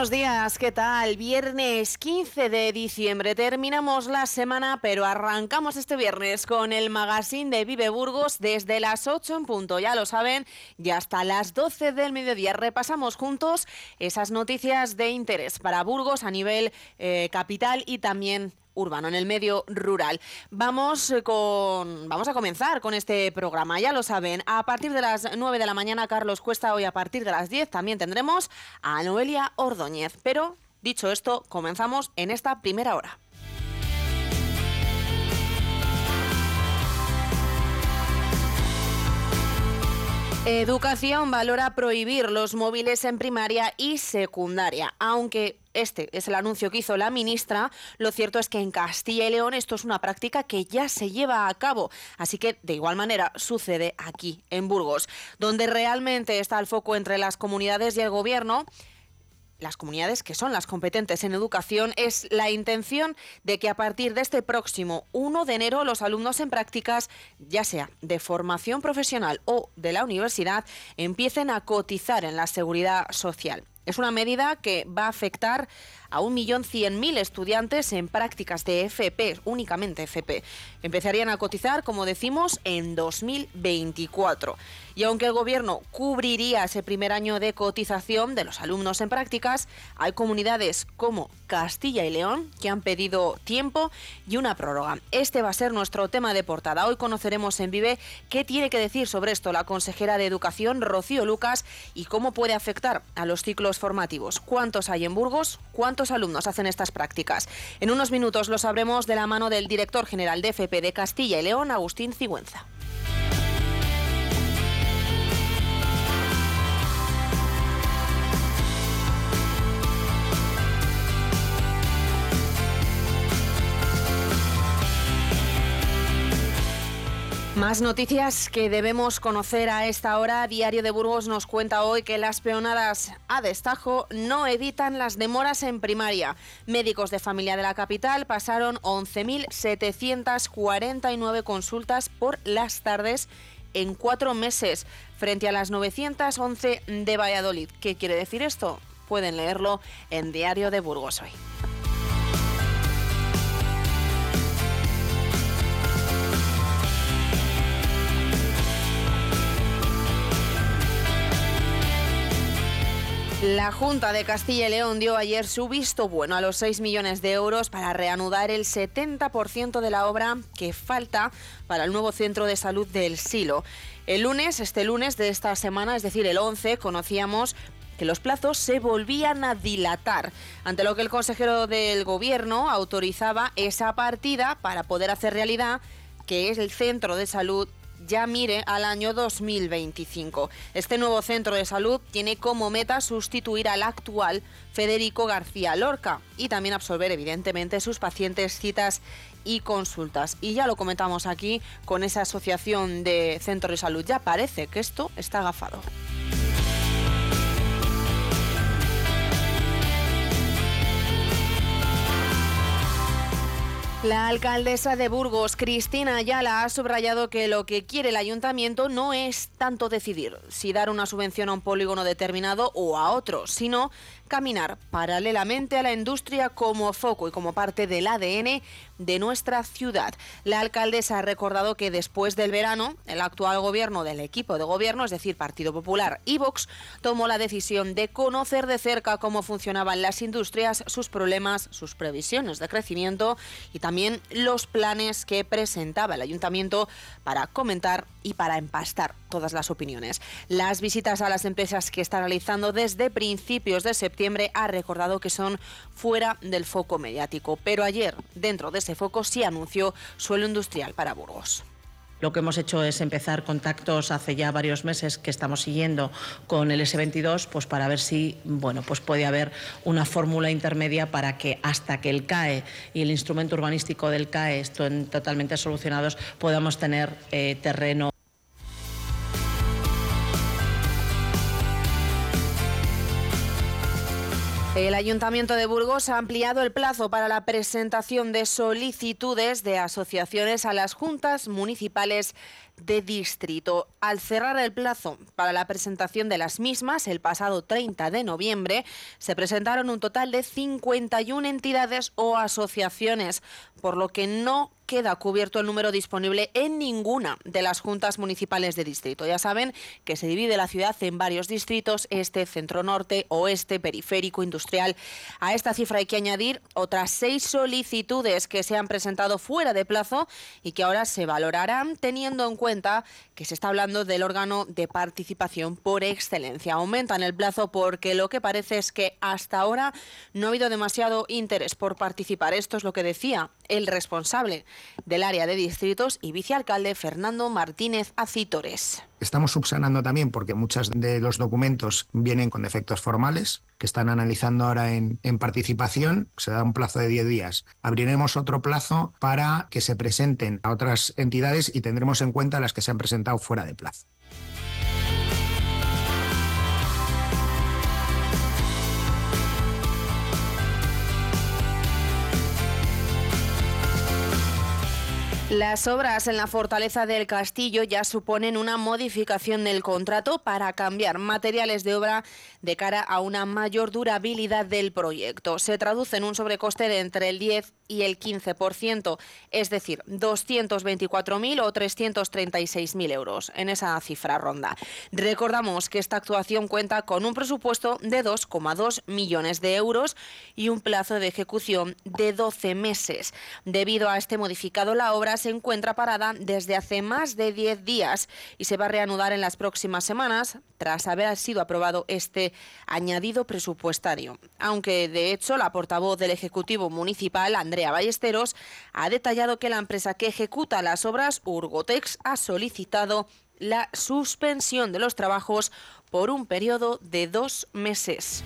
Buenos días, ¿qué tal? Viernes 15 de diciembre terminamos la semana, pero arrancamos este viernes con el magazine de Vive Burgos desde las 8 en punto, ya lo saben, y hasta las 12 del mediodía repasamos juntos esas noticias de interés para Burgos a nivel eh, capital y también urbano, en el medio rural. Vamos eh, con vamos a comenzar con este programa. Ya lo saben, a partir de las 9 de la mañana Carlos Cuesta, hoy a partir de las 10 también tendremos a Noelia Ordóñez. Pero dicho esto, comenzamos en esta primera hora. Educación valora prohibir los móviles en primaria y secundaria, aunque este es el anuncio que hizo la ministra. Lo cierto es que en Castilla y León esto es una práctica que ya se lleva a cabo. Así que de igual manera sucede aquí, en Burgos, donde realmente está el foco entre las comunidades y el gobierno las comunidades que son las competentes en educación, es la intención de que a partir de este próximo 1 de enero los alumnos en prácticas, ya sea de formación profesional o de la universidad, empiecen a cotizar en la seguridad social. Es una medida que va a afectar a 1.100.000 estudiantes en prácticas de FP, únicamente FP. Empezarían a cotizar, como decimos, en 2024. Y aunque el Gobierno cubriría ese primer año de cotización de los alumnos en prácticas, hay comunidades como Castilla y León que han pedido tiempo y una prórroga. Este va a ser nuestro tema de portada. Hoy conoceremos en Vive qué tiene que decir sobre esto la consejera de Educación, Rocío Lucas, y cómo puede afectar a los ciclos formativos. ¿Cuántos hay en Burgos? ¿Cuántos alumnos hacen estas prácticas? En unos minutos lo sabremos de la mano del director general de FP de Castilla y León, Agustín Cigüenza. Más noticias que debemos conocer a esta hora. Diario de Burgos nos cuenta hoy que las peonadas a destajo no evitan las demoras en primaria. Médicos de familia de la capital pasaron 11.749 consultas por las tardes en cuatro meses, frente a las 911 de Valladolid. ¿Qué quiere decir esto? Pueden leerlo en Diario de Burgos hoy. La Junta de Castilla y León dio ayer su visto bueno a los 6 millones de euros para reanudar el 70% de la obra que falta para el nuevo centro de salud del Silo. El lunes, este lunes de esta semana, es decir, el 11, conocíamos que los plazos se volvían a dilatar, ante lo que el consejero del Gobierno autorizaba esa partida para poder hacer realidad que es el centro de salud ya mire al año 2025. Este nuevo centro de salud tiene como meta sustituir al actual Federico García Lorca y también absorber evidentemente sus pacientes, citas y consultas. Y ya lo comentamos aquí con esa asociación de centros de salud. Ya parece que esto está agafado. La alcaldesa de Burgos, Cristina Ayala, ha subrayado que lo que quiere el ayuntamiento no es tanto decidir si dar una subvención a un polígono determinado o a otro, sino caminar paralelamente a la industria como foco y como parte del ADN de nuestra ciudad. La alcaldesa ha recordado que después del verano, el actual gobierno del equipo de gobierno, es decir, Partido Popular y Vox, tomó la decisión de conocer de cerca cómo funcionaban las industrias, sus problemas, sus previsiones de crecimiento y también los planes que presentaba el ayuntamiento para comentar y para empastar todas las opiniones. Las visitas a las empresas que está realizando desde principios de septiembre ha recordado que son fuera del foco mediático, pero ayer dentro de ese foco sí anunció suelo industrial para Burgos. Lo que hemos hecho es empezar contactos hace ya varios meses que estamos siguiendo con el S22, pues para ver si bueno, pues puede haber una fórmula intermedia para que hasta que el CAE y el instrumento urbanístico del CAE estén totalmente solucionados, podamos tener eh, terreno. El Ayuntamiento de Burgos ha ampliado el plazo para la presentación de solicitudes de asociaciones a las juntas municipales de distrito. Al cerrar el plazo para la presentación de las mismas el pasado 30 de noviembre, se presentaron un total de 51 entidades o asociaciones, por lo que no queda cubierto el número disponible en ninguna de las juntas municipales de distrito. Ya saben que se divide la ciudad en varios distritos, este, centro norte, oeste, periférico, industrial. A esta cifra hay que añadir otras seis solicitudes que se han presentado fuera de plazo y que ahora se valorarán teniendo en cuenta que se está hablando del órgano de participación por excelencia. Aumentan el plazo porque lo que parece es que hasta ahora no ha habido demasiado interés por participar. Esto es lo que decía el responsable del área de distritos y vicealcalde Fernando Martínez Acitores. Estamos subsanando también porque muchos de los documentos vienen con defectos formales que están analizando ahora en, en, participación. Se da un plazo de 10 días. Abriremos otro plazo para que se presenten a otras entidades y tendremos en cuenta las que se han presentado fuera de plazo. Las obras en la fortaleza del castillo ya suponen una modificación del contrato para cambiar materiales de obra de cara a una mayor durabilidad del proyecto. Se traduce en un sobrecoste de entre el 10 y el 15%, es decir, 224.000 o 336.000 euros. En esa cifra ronda. Recordamos que esta actuación cuenta con un presupuesto de 2,2 millones de euros y un plazo de ejecución de 12 meses. Debido a este modificado, la obra se encuentra parada desde hace más de 10 días y se va a reanudar en las próximas semanas tras haber sido aprobado este añadido presupuestario. Aunque de hecho la portavoz del Ejecutivo Municipal, Andrea Ballesteros, ha detallado que la empresa que ejecuta las obras, Urgotex, ha solicitado la suspensión de los trabajos por un periodo de dos meses.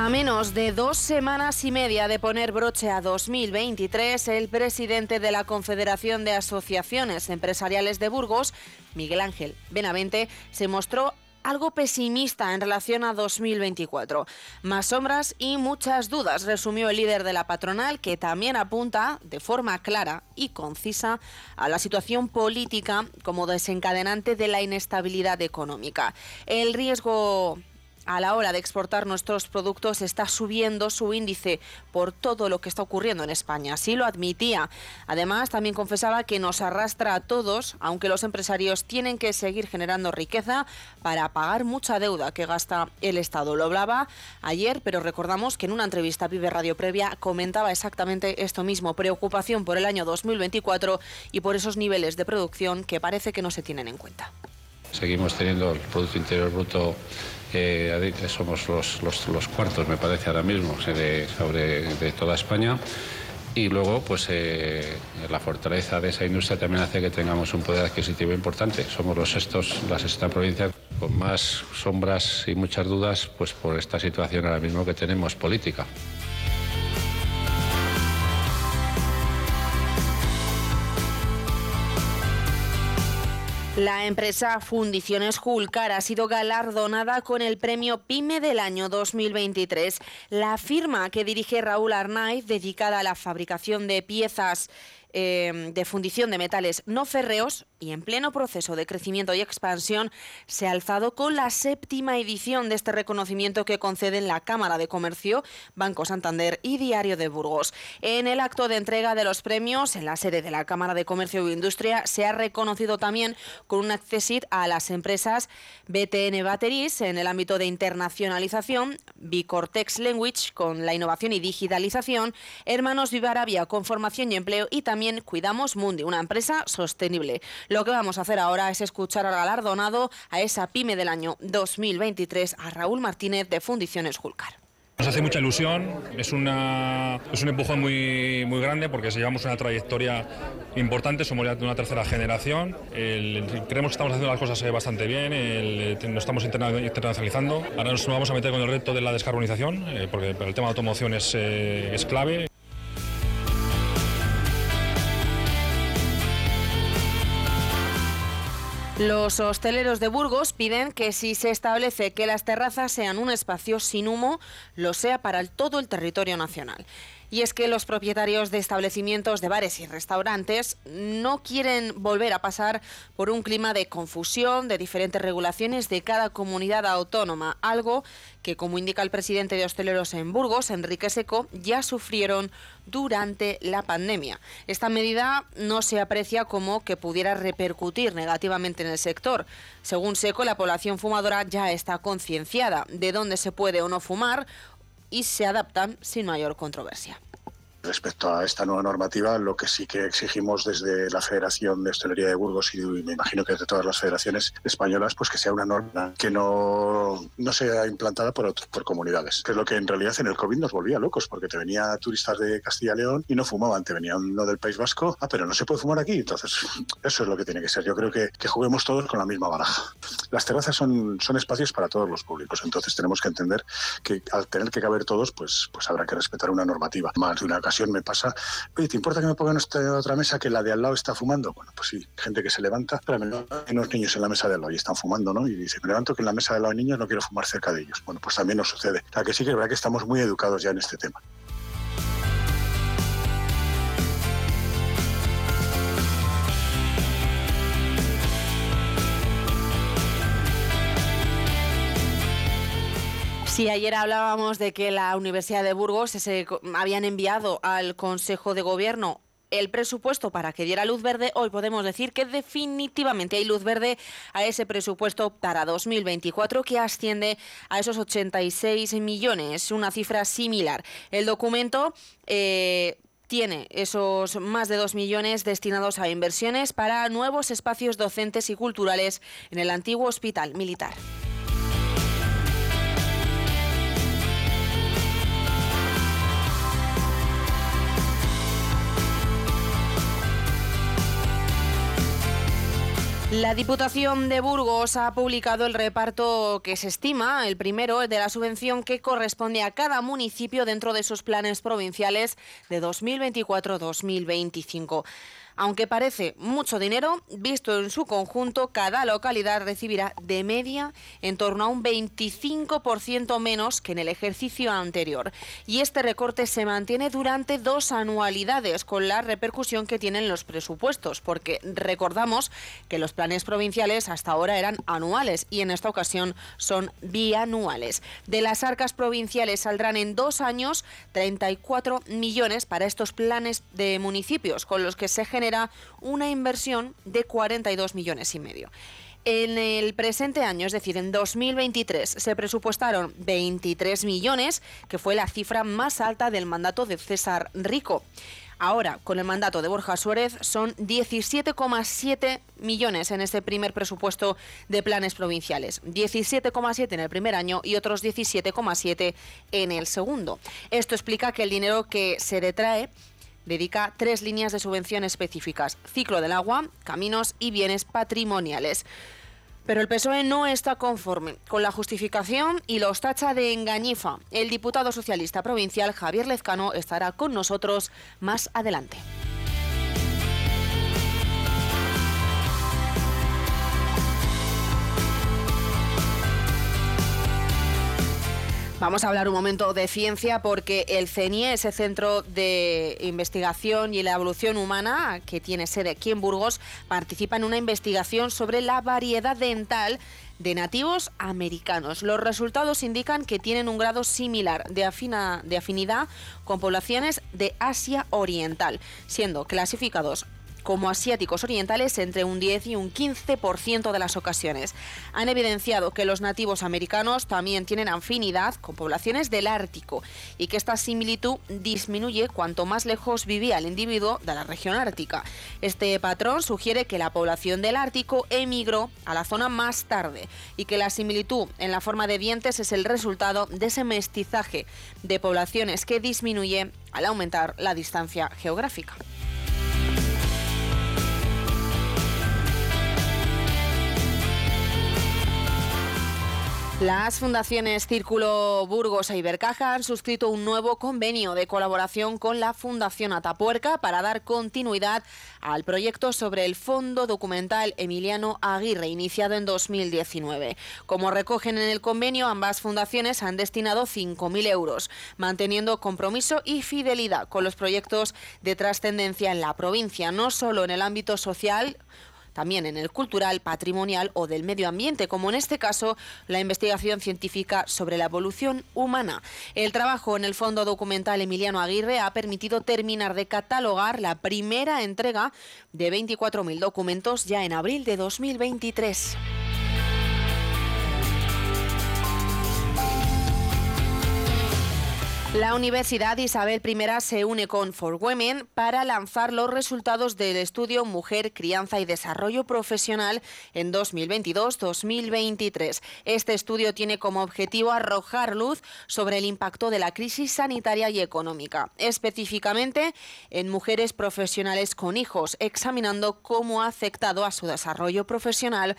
A menos de dos semanas y media de poner broche a 2023, el presidente de la Confederación de Asociaciones Empresariales de Burgos, Miguel Ángel Benavente, se mostró algo pesimista en relación a 2024. Más sombras y muchas dudas, resumió el líder de la patronal, que también apunta de forma clara y concisa a la situación política como desencadenante de la inestabilidad económica. El riesgo a la hora de exportar nuestros productos está subiendo su índice por todo lo que está ocurriendo en España. Así lo admitía. Además, también confesaba que nos arrastra a todos, aunque los empresarios tienen que seguir generando riqueza para pagar mucha deuda que gasta el Estado. Lo hablaba ayer, pero recordamos que en una entrevista a Vive Radio Previa comentaba exactamente esto mismo, preocupación por el año 2024 y por esos niveles de producción que parece que no se tienen en cuenta. Seguimos teniendo el Producto Interior Bruto eh, somos los, cuartos, me parece, ahora mismo, de, sobre de toda España. Y luego, pues eh, la fortaleza de esa industria también hace que tengamos un poder adquisitivo importante. Somos los sextos, la sexta provincia con más sombras y muchas dudas, pues por esta situación ahora mismo que tenemos política. La empresa Fundiciones Julcar ha sido galardonada con el premio PYME del año 2023. La firma que dirige Raúl Arnaiz, dedicada a la fabricación de piezas eh, de fundición de metales no férreos, y en pleno proceso de crecimiento y expansión, se ha alzado con la séptima edición de este reconocimiento que conceden la Cámara de Comercio, Banco Santander y Diario de Burgos. En el acto de entrega de los premios en la sede de la Cámara de Comercio e Industria se ha reconocido también con un accesit a las empresas BTN Batteries en el ámbito de internacionalización, Bicortex Language con la innovación y digitalización, Hermanos Vivarabia con formación y empleo y también Cuidamos Mundi, una empresa sostenible. Lo que vamos a hacer ahora es escuchar al galardonado a esa pyme del año 2023, a Raúl Martínez de Fundiciones Julcar. Nos hace mucha ilusión, es, una, es un empujón muy, muy grande porque llevamos una trayectoria importante, somos ya de una tercera generación, creemos que estamos haciendo las cosas eh, bastante bien, nos estamos internacionalizando, ahora nos vamos a meter con el reto de la descarbonización, eh, porque el tema de automoción es, eh, es clave. Los hosteleros de Burgos piden que si se establece que las terrazas sean un espacio sin humo, lo sea para todo el territorio nacional. Y es que los propietarios de establecimientos de bares y restaurantes no quieren volver a pasar por un clima de confusión de diferentes regulaciones de cada comunidad autónoma, algo que, como indica el presidente de hosteleros en Burgos, Enrique Seco, ya sufrieron durante la pandemia. Esta medida no se aprecia como que pudiera repercutir negativamente en el sector. Según Seco, la población fumadora ya está concienciada de dónde se puede o no fumar y se adaptan sin mayor controversia. Respecto a esta nueva normativa, lo que sí que exigimos desde la Federación de Hostelería de Burgos y me imagino que de todas las federaciones españolas, pues que sea una norma que no, no sea implantada por, por comunidades, que es lo que en realidad en el COVID nos volvía locos, porque te venía turistas de Castilla y León y no fumaban, te venía uno del País Vasco, ah, pero no se puede fumar aquí, entonces eso es lo que tiene que ser. Yo creo que, que juguemos todos con la misma baraja. Las terrazas son, son espacios para todos los públicos, entonces tenemos que entender que al tener que caber todos, pues, pues habrá que respetar una normativa. Más de una ocasión me pasa, oye, ¿te importa que me pongan esta otra mesa que la de al lado está fumando? Bueno, pues sí, gente que se levanta, pero hay unos niños en la mesa de al lado y están fumando, ¿no? Y dice, me levanto que en la mesa de al lado hay niños, no quiero fumar cerca de ellos. Bueno, pues también nos sucede. O sea, que sí que es verdad que estamos muy educados ya en este tema. Sí, ayer hablábamos de que la Universidad de Burgos se habían enviado al Consejo de Gobierno el presupuesto para que diera luz verde, hoy podemos decir que definitivamente hay luz verde a ese presupuesto para 2024 que asciende a esos 86 millones, una cifra similar. El documento... Eh, tiene esos más de 2 millones destinados a inversiones para nuevos espacios docentes y culturales en el antiguo hospital militar. La Diputación de Burgos ha publicado el reparto que se estima, el primero, de la subvención que corresponde a cada municipio dentro de sus planes provinciales de 2024-2025. Aunque parece mucho dinero, visto en su conjunto, cada localidad recibirá de media en torno a un 25% menos que en el ejercicio anterior. Y este recorte se mantiene durante dos anualidades, con la repercusión que tienen los presupuestos, porque recordamos que los planes provinciales hasta ahora eran anuales y en esta ocasión son bianuales. De las arcas provinciales saldrán en dos años 34 millones para estos planes de municipios, con los que se genera era una inversión de 42 millones y medio. En el presente año, es decir, en 2023, se presupuestaron 23 millones, que fue la cifra más alta del mandato de César Rico. Ahora, con el mandato de Borja Suárez, son 17,7 millones en este primer presupuesto de planes provinciales. 17,7 en el primer año y otros 17,7 en el segundo. Esto explica que el dinero que se detrae dedica tres líneas de subvención específicas, ciclo del agua, caminos y bienes patrimoniales. Pero el PSOE no está conforme con la justificación y los tacha de engañifa. El diputado socialista provincial Javier Lezcano estará con nosotros más adelante. Vamos a hablar un momento de ciencia porque el CENIE, ese centro de investigación y la evolución humana que tiene sede aquí en Burgos, participa en una investigación sobre la variedad dental de nativos americanos. Los resultados indican que tienen un grado similar de, de afinidad con poblaciones de Asia Oriental, siendo clasificados como asiáticos orientales entre un 10 y un 15% de las ocasiones. Han evidenciado que los nativos americanos también tienen afinidad con poblaciones del Ártico y que esta similitud disminuye cuanto más lejos vivía el individuo de la región ártica. Este patrón sugiere que la población del Ártico emigró a la zona más tarde y que la similitud en la forma de dientes es el resultado de ese mestizaje de poblaciones que disminuye al aumentar la distancia geográfica. Las fundaciones Círculo Burgos e Ibercaja han suscrito un nuevo convenio de colaboración con la Fundación Atapuerca para dar continuidad al proyecto sobre el Fondo Documental Emiliano Aguirre, iniciado en 2019. Como recogen en el convenio, ambas fundaciones han destinado 5.000 euros, manteniendo compromiso y fidelidad con los proyectos de trascendencia en la provincia, no solo en el ámbito social, también en el cultural, patrimonial o del medio ambiente, como en este caso la investigación científica sobre la evolución humana. El trabajo en el Fondo Documental Emiliano Aguirre ha permitido terminar de catalogar la primera entrega de 24.000 documentos ya en abril de 2023. La Universidad Isabel I se une con For Women para lanzar los resultados del estudio Mujer, Crianza y Desarrollo Profesional en 2022-2023. Este estudio tiene como objetivo arrojar luz sobre el impacto de la crisis sanitaria y económica, específicamente en mujeres profesionales con hijos, examinando cómo ha afectado a su desarrollo profesional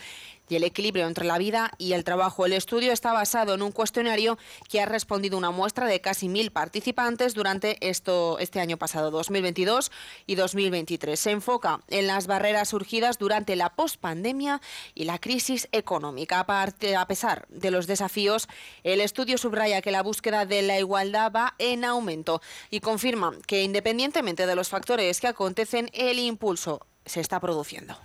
y el equilibrio entre la vida y el trabajo. El estudio está basado en un cuestionario que ha respondido una muestra de casi mil participantes durante este año pasado, 2022 y 2023. Se enfoca en las barreras surgidas durante la pospandemia y la crisis económica. A pesar de los desafíos, el estudio subraya que la búsqueda de la igualdad va en aumento y confirma que independientemente de los factores que acontecen, el impulso se está produciendo.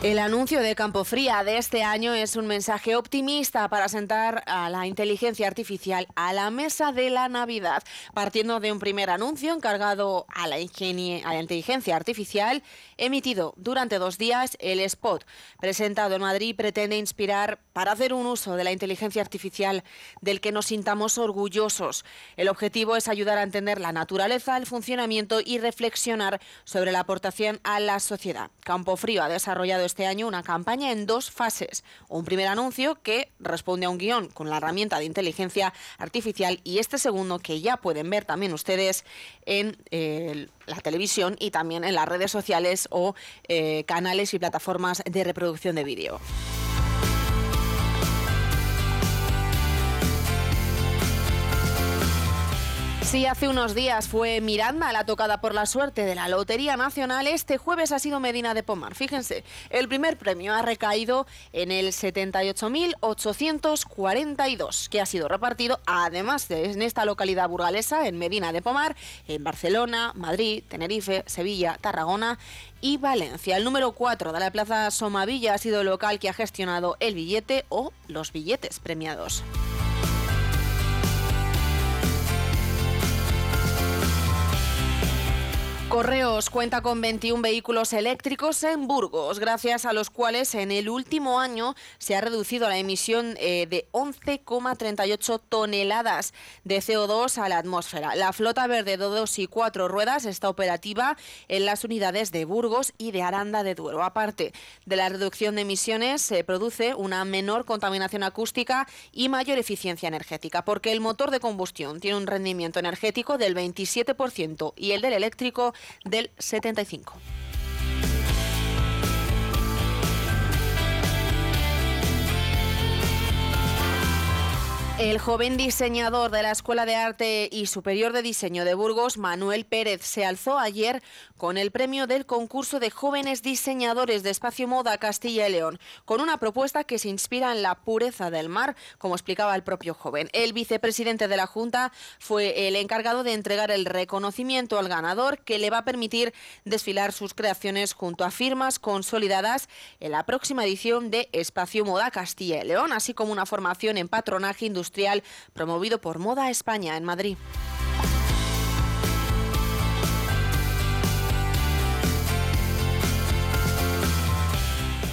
El anuncio de Campo Fría de este año es un mensaje optimista para sentar a la inteligencia artificial a la mesa de la Navidad, partiendo de un primer anuncio encargado a la, a la inteligencia artificial, emitido durante dos días. El spot presentado en Madrid pretende inspirar para hacer un uso de la inteligencia artificial del que nos sintamos orgullosos. El objetivo es ayudar a entender la naturaleza, el funcionamiento y reflexionar sobre la aportación a la sociedad. Campo Frío ha desarrollado este año una campaña en dos fases. Un primer anuncio que responde a un guion con la herramienta de inteligencia artificial y este segundo que ya pueden ver también ustedes en eh, la televisión y también en las redes sociales o eh, canales y plataformas de reproducción de vídeo. Si hace unos días fue Miranda la tocada por la suerte de la Lotería Nacional, este jueves ha sido Medina de Pomar. Fíjense, el primer premio ha recaído en el 78.842, que ha sido repartido además de en esta localidad burgalesa, en Medina de Pomar, en Barcelona, Madrid, Tenerife, Sevilla, Tarragona y Valencia. El número 4 de la Plaza Somavilla ha sido el local que ha gestionado el billete o los billetes premiados. Correos cuenta con 21 vehículos eléctricos en Burgos, gracias a los cuales en el último año se ha reducido la emisión eh, de 11,38 toneladas de CO2 a la atmósfera. La flota verde de dos y cuatro ruedas está operativa en las unidades de Burgos y de Aranda de Duero. Aparte de la reducción de emisiones, se produce una menor contaminación acústica y mayor eficiencia energética, porque el motor de combustión tiene un rendimiento energético del 27% y el del eléctrico del 75. El joven diseñador de la Escuela de Arte y Superior de Diseño de Burgos, Manuel Pérez, se alzó ayer con el premio del concurso de jóvenes diseñadores de espacio moda Castilla y León, con una propuesta que se inspira en la pureza del mar, como explicaba el propio joven. El vicepresidente de la Junta fue el encargado de entregar el reconocimiento al ganador que le va a permitir desfilar sus creaciones junto a firmas consolidadas en la próxima edición de Espacio Moda Castilla y León, así como una formación en patronaje industrial promovido por Moda España en Madrid.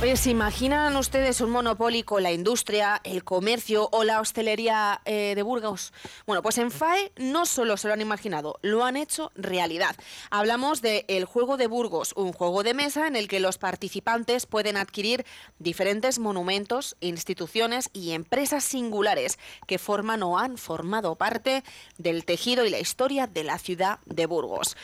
Oye, ¿se imaginan ustedes un monopolio con la industria, el comercio o la hostelería eh, de Burgos? Bueno, pues en FAE no solo se lo han imaginado, lo han hecho realidad. Hablamos de El Juego de Burgos, un juego de mesa en el que los participantes pueden adquirir diferentes monumentos, instituciones y empresas singulares que forman o han formado parte del tejido y la historia de la ciudad de Burgos.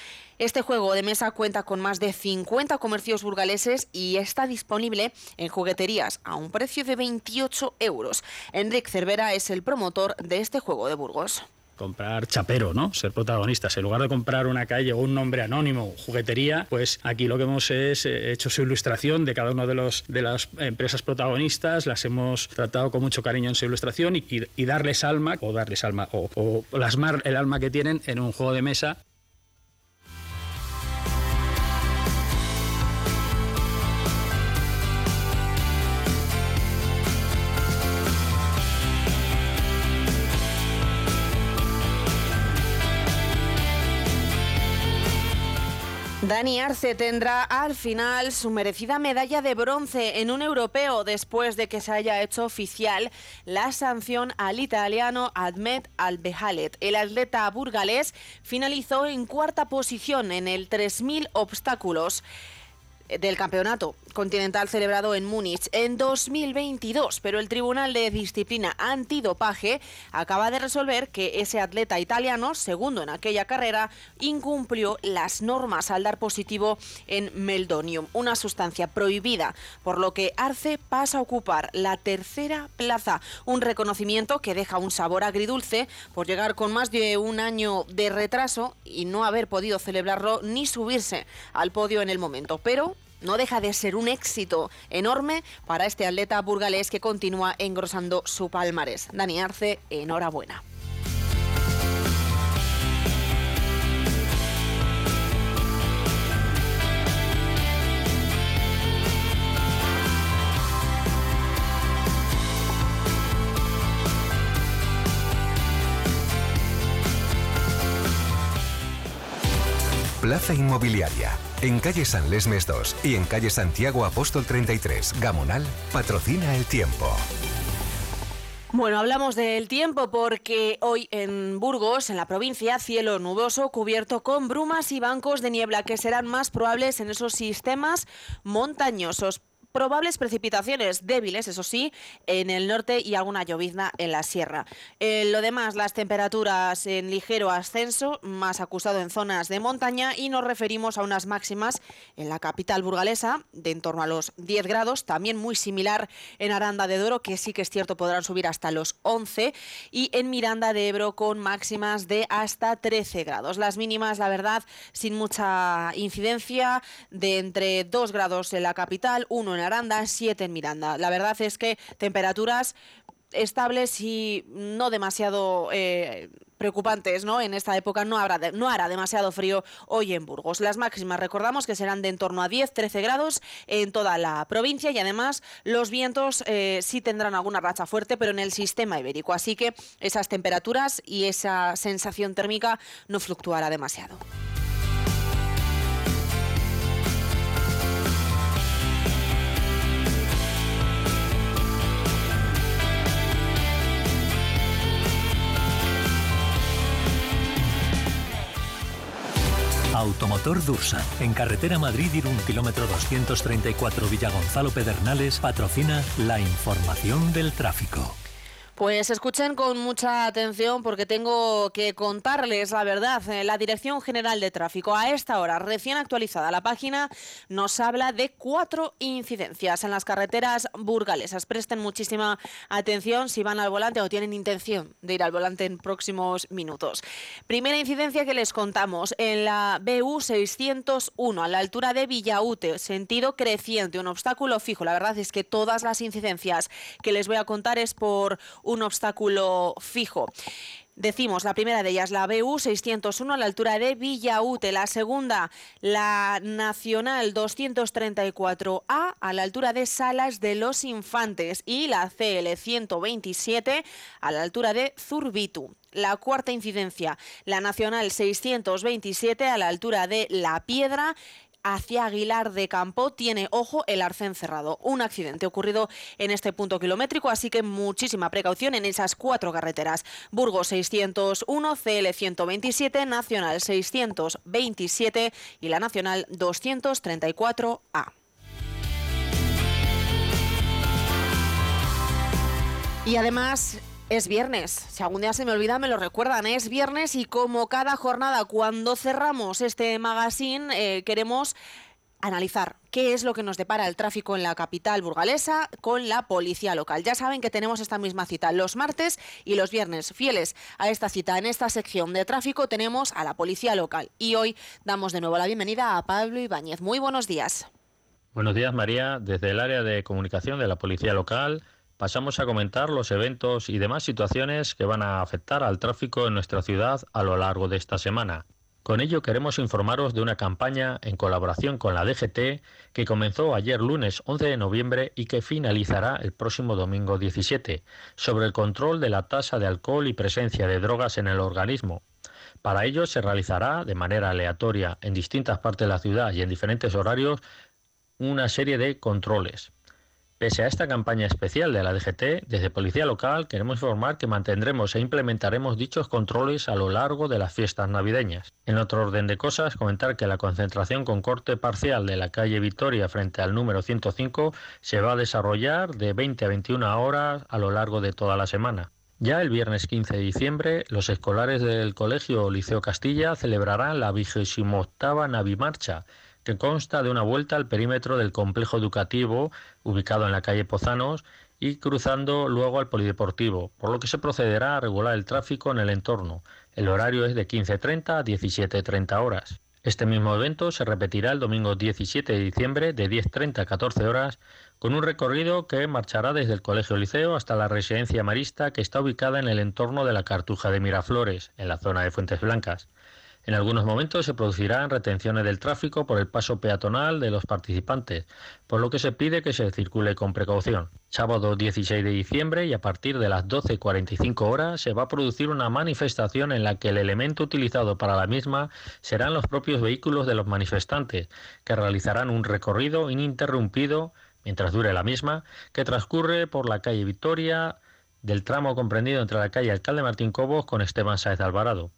Este juego de mesa cuenta con más de 50 comercios burgaleses y está disponible en jugueterías a un precio de 28 euros. Enric Cervera es el promotor de este juego de Burgos comprar chapero, ¿no? Ser protagonistas. En lugar de comprar una calle o un nombre anónimo, juguetería, pues aquí lo que hemos es eh, hecho su ilustración de cada una de, de las empresas protagonistas, las hemos tratado con mucho cariño en su ilustración y, darles alma, o darles alma, o, o plasmar el alma que tienen en un juego de mesa Dani Arce tendrá al final su merecida medalla de bronce en un europeo después de que se haya hecho oficial la sanción al italiano Admet Albehalet. El atleta burgalés finalizó en cuarta posición en el 3000 obstáculos del campeonato continental celebrado en Múnich en 2022, pero el Tribunal de Disciplina Antidopaje acaba de resolver que ese atleta italiano, segundo en aquella carrera, incumplió las normas al dar positivo en meldonium, una sustancia prohibida, por lo que Arce pasa a ocupar la tercera plaza, un reconocimiento que deja un sabor agridulce por llegar con más de un año de retraso y no haber podido celebrarlo ni subirse al podio en el momento, pero no deja de ser un éxito enorme para este atleta burgalés que continúa engrosando su palmarés. Dani Arce, enhorabuena. Plaza Inmobiliaria. En calle San Lesmes 2 y en calle Santiago Apóstol 33, Gamonal, patrocina el tiempo. Bueno, hablamos del tiempo porque hoy en Burgos, en la provincia, cielo nuboso cubierto con brumas y bancos de niebla que serán más probables en esos sistemas montañosos probables precipitaciones débiles, eso sí, en el norte y alguna llovizna en la sierra. En lo demás, las temperaturas en ligero ascenso, más acusado en zonas de montaña y nos referimos a unas máximas en la capital burgalesa de en torno a los 10 grados, también muy similar en Aranda de Duero, que sí que es cierto podrán subir hasta los 11 y en Miranda de Ebro con máximas de hasta 13 grados. Las mínimas, la verdad, sin mucha incidencia, de entre 2 grados en la capital, 1 en Aranda, 7 en Miranda. La verdad es que temperaturas estables y no demasiado eh, preocupantes, ¿no? En esta época no, habrá no hará demasiado frío hoy en Burgos. Las máximas recordamos que serán de en torno a 10-13 grados en toda la provincia y además los vientos eh, sí tendrán alguna racha fuerte, pero en el sistema ibérico. Así que esas temperaturas y esa sensación térmica no fluctuará demasiado. Automotor Dursa, en carretera Madrid un kilómetro 234 Villa Gonzalo Pedernales, patrocina la información del tráfico. Pues escuchen con mucha atención porque tengo que contarles la verdad. Eh, la Dirección General de Tráfico a esta hora, recién actualizada la página, nos habla de cuatro incidencias en las carreteras burgalesas. Presten muchísima atención si van al volante o tienen intención de ir al volante en próximos minutos. Primera incidencia que les contamos en la BU 601 a la altura de Villaute, sentido creciente, un obstáculo fijo. La verdad es que todas las incidencias que les voy a contar es por un obstáculo fijo. Decimos, la primera de ellas, la BU 601 a la altura de Villaute. La segunda, la Nacional 234A a la altura de Salas de los Infantes. Y la CL 127 a la altura de Zurbitu. La cuarta incidencia, la Nacional 627 a la altura de La Piedra hacia Aguilar de Campo tiene, ojo, el arcén cerrado. Un accidente ocurrido en este punto kilométrico, así que muchísima precaución en esas cuatro carreteras. Burgos 601, CL 127, Nacional 627 y la Nacional 234A. Y además es viernes. Si algún día se me olvida, me lo recuerdan. Es viernes y como cada jornada, cuando cerramos este magazine, eh, queremos analizar qué es lo que nos depara el tráfico en la capital burgalesa con la policía local. Ya saben que tenemos esta misma cita los martes y los viernes. Fieles a esta cita, en esta sección de tráfico tenemos a la policía local. Y hoy damos de nuevo la bienvenida a Pablo Ibáñez. Muy buenos días. Buenos días, María. Desde el área de comunicación de la policía local pasamos a comentar los eventos y demás situaciones que van a afectar al tráfico en nuestra ciudad a lo largo de esta semana. Con ello queremos informaros de una campaña en colaboración con la DGT que comenzó ayer lunes 11 de noviembre y que finalizará el próximo domingo 17 sobre el control de la tasa de alcohol y presencia de drogas en el organismo. Para ello se realizará de manera aleatoria en distintas partes de la ciudad y en diferentes horarios una serie de controles. Pese a esta campaña especial de la DGT, desde Policía Local queremos informar que mantendremos e implementaremos dichos controles a lo largo de las fiestas navideñas. En otro orden de cosas, comentar que la concentración con corte parcial de la calle Victoria frente al número 105 se va a desarrollar de 20 a 21 horas a lo largo de toda la semana. Ya el viernes 15 de diciembre, los escolares del Colegio Liceo Castilla celebrarán la 28 Navimarcha, que consta de una vuelta al perímetro del complejo educativo ubicado en la calle Pozanos y cruzando luego al polideportivo, por lo que se procederá a regular el tráfico en el entorno. El horario es de 15.30 a 17.30 horas. Este mismo evento se repetirá el domingo 17 de diciembre de 10.30 a 14 horas con un recorrido que marchará desde el Colegio Liceo hasta la residencia marista que está ubicada en el entorno de la Cartuja de Miraflores, en la zona de Fuentes Blancas. En algunos momentos se producirán retenciones del tráfico por el paso peatonal de los participantes, por lo que se pide que se circule con precaución. Sábado 16 de diciembre y a partir de las 12.45 horas se va a producir una manifestación en la que el elemento utilizado para la misma serán los propios vehículos de los manifestantes, que realizarán un recorrido ininterrumpido mientras dure la misma, que transcurre por la calle Victoria, del tramo comprendido entre la calle Alcalde Martín Cobos con Esteban Sáez Alvarado.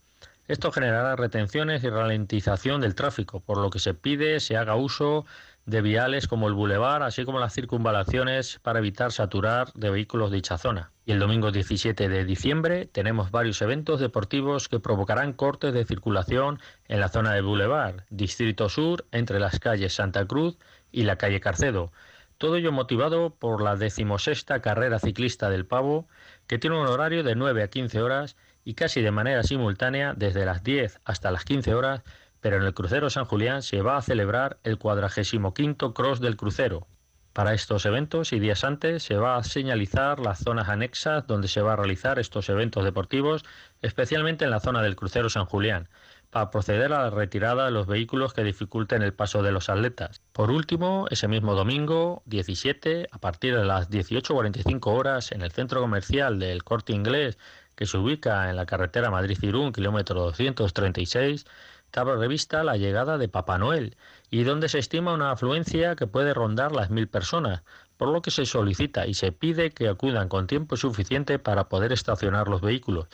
Esto generará retenciones y ralentización del tráfico, por lo que se pide se haga uso de viales como el bulevar, así como las circunvalaciones para evitar saturar de vehículos dicha zona. Y el domingo 17 de diciembre tenemos varios eventos deportivos que provocarán cortes de circulación en la zona de Boulevard, Distrito Sur, entre las calles Santa Cruz y la calle Carcedo. Todo ello motivado por la decimosexta carrera ciclista del Pavo, que tiene un horario de 9 a 15 horas y casi de manera simultánea desde las 10 hasta las 15 horas, pero en el crucero San Julián se va a celebrar el 45 Cross del crucero. Para estos eventos y días antes se va a señalizar las zonas anexas donde se va a realizar estos eventos deportivos, especialmente en la zona del crucero San Julián, para proceder a la retirada de los vehículos que dificulten el paso de los atletas. Por último, ese mismo domingo 17, a partir de las 18.45 horas, en el centro comercial del Corte Inglés que se ubica en la carretera Madrid-Irún, kilómetro 236, está revista la llegada de Papá Noel y donde se estima una afluencia que puede rondar las mil personas, por lo que se solicita y se pide que acudan con tiempo suficiente para poder estacionar los vehículos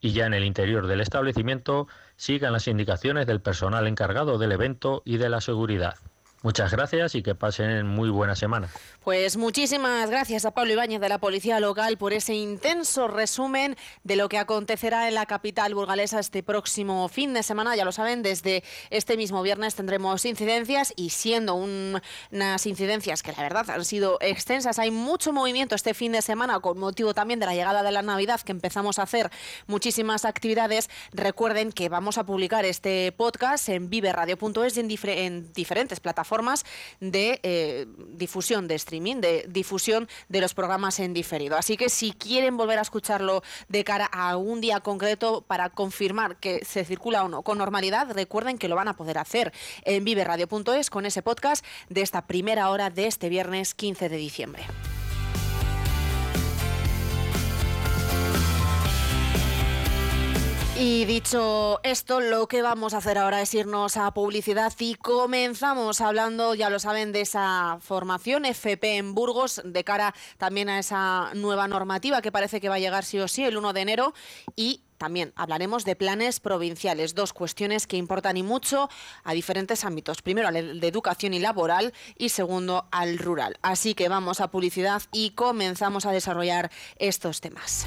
y ya en el interior del establecimiento sigan las indicaciones del personal encargado del evento y de la seguridad. Muchas gracias y que pasen muy buena semana. Pues muchísimas gracias a Pablo Ibáñez de la Policía Local por ese intenso resumen de lo que acontecerá en la capital burgalesa este próximo fin de semana. Ya lo saben, desde este mismo viernes tendremos incidencias y siendo unas incidencias que la verdad han sido extensas, hay mucho movimiento este fin de semana con motivo también de la llegada de la Navidad que empezamos a hacer muchísimas actividades. Recuerden que vamos a publicar este podcast en viveradio.es y en, en diferentes plataformas de eh, difusión de streaming, de difusión de los programas en diferido. Así que si quieren volver a escucharlo de cara a un día concreto para confirmar que se circula o no con normalidad, recuerden que lo van a poder hacer en viveradio.es con ese podcast de esta primera hora de este viernes 15 de diciembre. Y dicho esto, lo que vamos a hacer ahora es irnos a publicidad y comenzamos hablando, ya lo saben, de esa formación FP en Burgos de cara también a esa nueva normativa que parece que va a llegar sí o sí el 1 de enero y también hablaremos de planes provinciales, dos cuestiones que importan y mucho a diferentes ámbitos. Primero, al de educación y laboral y segundo, al rural. Así que vamos a publicidad y comenzamos a desarrollar estos temas.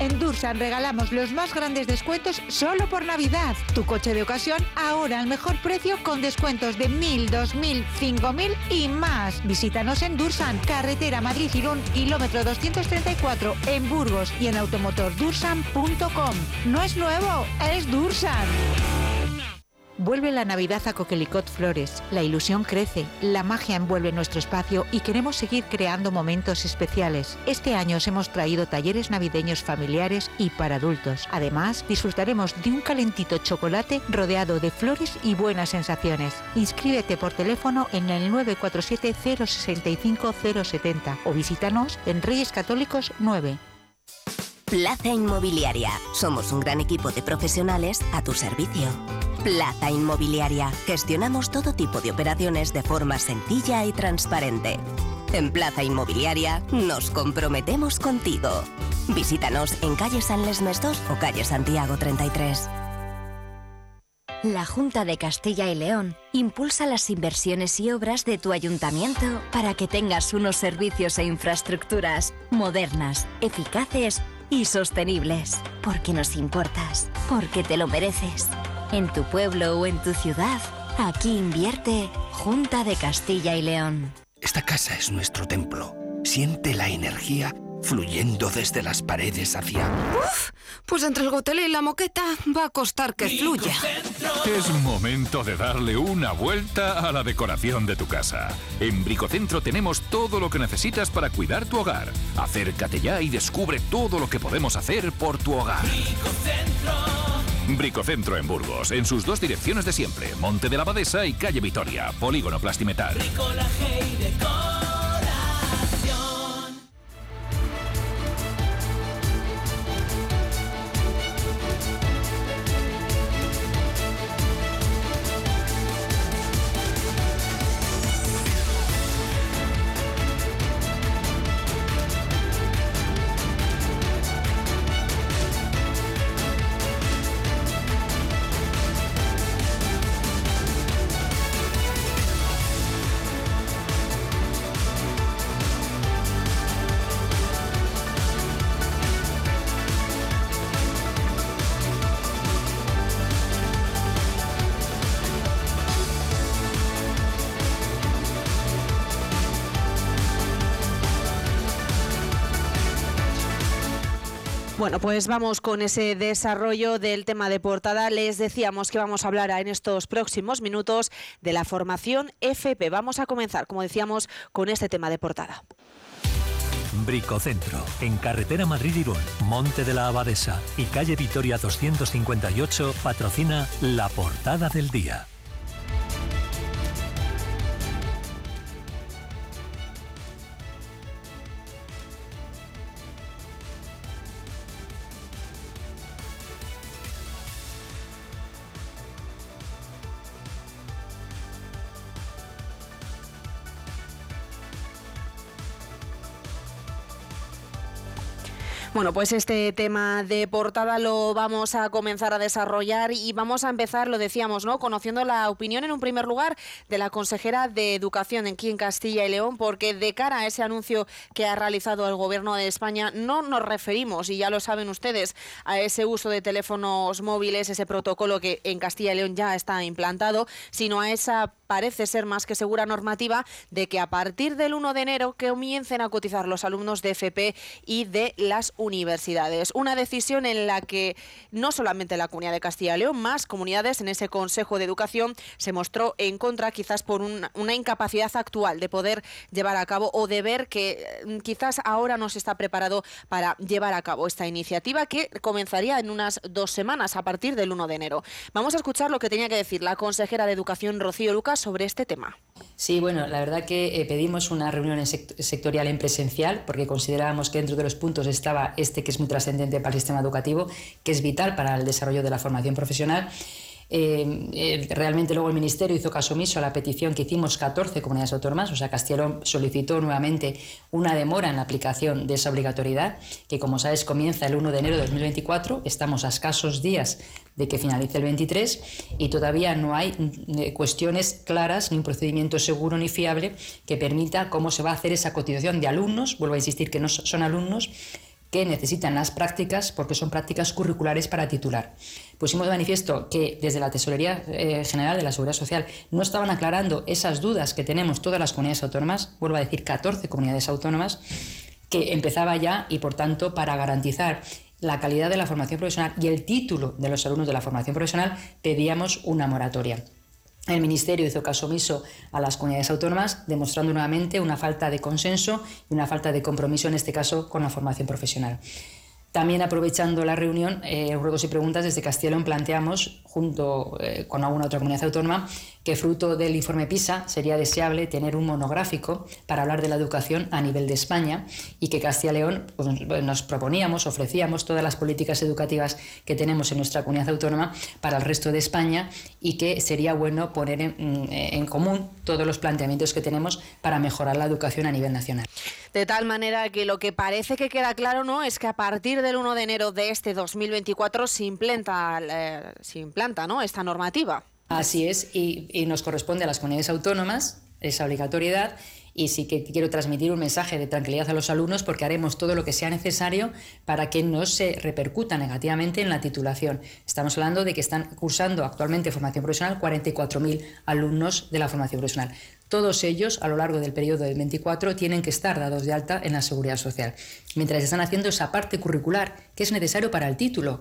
En Dursan regalamos los más grandes descuentos solo por Navidad. Tu coche de ocasión ahora al mejor precio con descuentos de 1.000, 2.000, 5.000 y más. Visítanos en Dursan, carretera Madrid-Girón, kilómetro 234 en Burgos y en automotordursan.com. No es nuevo, es Dursan. Vuelve la Navidad a Coquelicot Flores. La ilusión crece, la magia envuelve nuestro espacio y queremos seguir creando momentos especiales. Este año os hemos traído talleres navideños familiares y para adultos. Además, disfrutaremos de un calentito chocolate rodeado de flores y buenas sensaciones. Inscríbete por teléfono en el 947 065 070 o visítanos en Reyes Católicos 9. Plaza Inmobiliaria. Somos un gran equipo de profesionales a tu servicio. Plaza Inmobiliaria. Gestionamos todo tipo de operaciones de forma sencilla y transparente. En Plaza Inmobiliaria nos comprometemos contigo. Visítanos en calle San Lesmes 2 o calle Santiago 33. La Junta de Castilla y León impulsa las inversiones y obras de tu ayuntamiento para que tengas unos servicios e infraestructuras modernas, eficaces y sostenibles. Porque nos importas, porque te lo mereces. En tu pueblo o en tu ciudad, aquí invierte Junta de Castilla y León. Esta casa es nuestro templo. Siente la energía fluyendo desde las paredes hacia... Uf, pues entre el gotel y la moqueta va a costar que fluya. Es momento de darle una vuelta a la decoración de tu casa. En Bricocentro tenemos todo lo que necesitas para cuidar tu hogar. Acércate ya y descubre todo lo que podemos hacer por tu hogar. Bricocentro en Burgos, en sus dos direcciones de siempre, Monte de la Abadesa y Calle Vitoria, Polígono Plastimetal. Pues vamos con ese desarrollo del tema de portada. Les decíamos que vamos a hablar en estos próximos minutos de la formación FP. Vamos a comenzar, como decíamos, con este tema de portada. Bricocentro, en carretera Madrid-Irún, Monte de la Abadesa y calle Vitoria 258, patrocina la portada del día. Bueno, pues este tema de portada lo vamos a comenzar a desarrollar y vamos a empezar, lo decíamos, ¿no? Conociendo la opinión en un primer lugar de la consejera de Educación aquí en Castilla y León, porque de cara a ese anuncio que ha realizado el Gobierno de España, no nos referimos, y ya lo saben ustedes, a ese uso de teléfonos móviles, ese protocolo que en Castilla y León ya está implantado, sino a esa parece ser más que segura normativa de que a partir del 1 de enero comiencen a cotizar los alumnos de FP y de las universidades. Una decisión en la que no solamente la Comunidad de Castilla y León, más comunidades en ese Consejo de Educación se mostró en contra quizás por una, incapacidad actual de poder llevar a cabo o de ver que mm, quizás ahora no se está preparado para llevar a cabo esta iniciativa que comenzaría en unas dos semanas a partir del 1 de enero. Vamos a escuchar lo que tenía que decir la consejera de Educación Rocío Lucas sobre este tema. Sí, bueno, la verdad que eh, pedimos una reunión sectorial en presencial porque considerábamos que dentro de los puntos estaba este que es muy trascendente para el sistema educativo, que es vital para el desarrollo de la formación profesional. Eh, eh, realmente luego el Ministerio hizo caso omiso a la petición que hicimos 14 comunidades autónomas, o sea, Castellón solicitó nuevamente una demora en la aplicación de esa obligatoriedad, que como sabes comienza el 1 de enero de 2024, estamos a escasos días de que finalice el 23 y todavía no hay mm, cuestiones claras ni un procedimiento seguro ni fiable que permita cómo se va a hacer esa cotización de alumnos, vuelvo a insistir que no son alumnos, que necesitan las prácticas porque son prácticas curriculares para titular. Pusimos de manifiesto que desde la Tesorería eh, General de la Seguridad Social no estaban aclarando esas dudas que tenemos todas las comunidades autónomas, vuelvo a decir 14 comunidades autónomas, que empezaba ya y por tanto para garantizar la calidad de la formación profesional y el título de los alumnos de la formación profesional pedíamos una moratoria. El Ministerio hizo caso omiso a las comunidades autónomas, demostrando nuevamente una falta de consenso y una falta de compromiso, en este caso, con la formación profesional. También aprovechando la reunión, eh, ruegos y preguntas, desde Castellón planteamos, junto eh, con alguna otra comunidad autónoma, que fruto del informe PISA sería deseable tener un monográfico para hablar de la educación a nivel de España y que Castilla y León pues, nos proponíamos, ofrecíamos todas las políticas educativas que tenemos en nuestra comunidad autónoma para el resto de España y que sería bueno poner en, en común todos los planteamientos que tenemos para mejorar la educación a nivel nacional. De tal manera que lo que parece que queda claro no es que a partir del 1 de enero de este 2024 se implanta, eh, esta normativa. Así es, y, nos corresponde a las comunidades autónomas esa obligatoriedad y sí que quiero transmitir un mensaje de tranquilidad a los alumnos porque haremos todo lo que sea necesario para que no se repercuta negativamente en la titulación. Estamos hablando de que están cursando actualmente formación profesional 44.000 alumnos de la formación profesional. Todos ellos, a lo largo del periodo del 24, tienen que estar dados de alta en la seguridad social, mientras están haciendo esa parte curricular que es necesario para el título.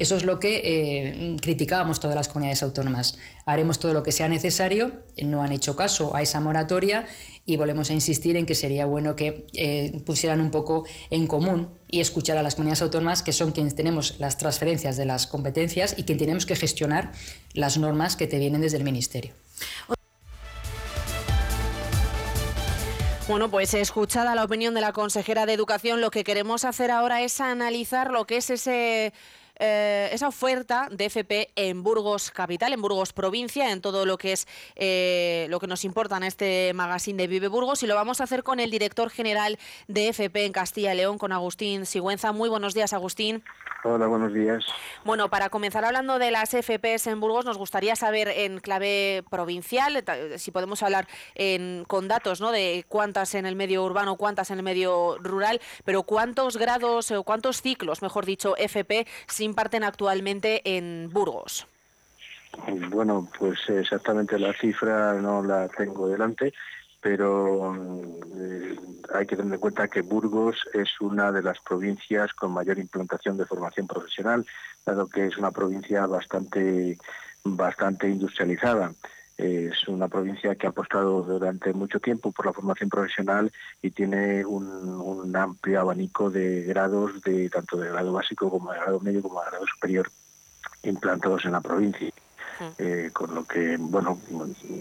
Eso es lo que eh, criticábamos todas las comunidades autónomas. Haremos todo lo que sea necesario, no han hecho caso a esa moratoria y volvemos a insistir en que sería bueno que eh, pusieran un poco en común y escuchar a las comunidades autónomas, que son quienes tenemos las transferencias de las competencias y quien tenemos que gestionar las normas que te vienen desde el Ministerio. Bueno, pues escuchada la opinión de la consejera de Educación, lo que queremos hacer ahora es analizar lo que es ese eh, esa oferta de FP en Burgos Capital, en Burgos Provincia, en todo lo que es eh, lo que nos importa en este magazine de Vive Burgos y lo vamos a hacer con el director general de FP en Castilla y León, con Agustín Sigüenza. Muy buenos días, Agustín. Hola, buenos días. Bueno, para comenzar hablando de las FPs en Burgos, nos gustaría saber en clave provincial, si podemos hablar con datos ¿no? de cuántas en el medio urbano, cuántas en el medio rural, pero cuántos grados o cuántos ciclos, mejor dicho, FP sin imparten actualmente en Burgos? Bueno, pues exactamente la cifra no la tengo delante, pero eh, hay que tener en cuenta que Burgos es una de las provincias con mayor implantación de formación profesional, dado que es una provincia bastante, bastante industrializada. Es una provincia que ha apostado durante mucho tiempo por la formación profesional y tiene un, amplio abanico de grados, de tanto de grado básico como de grado medio como de grado superior, implantados en la provincia. Eh, con lo que, bueno,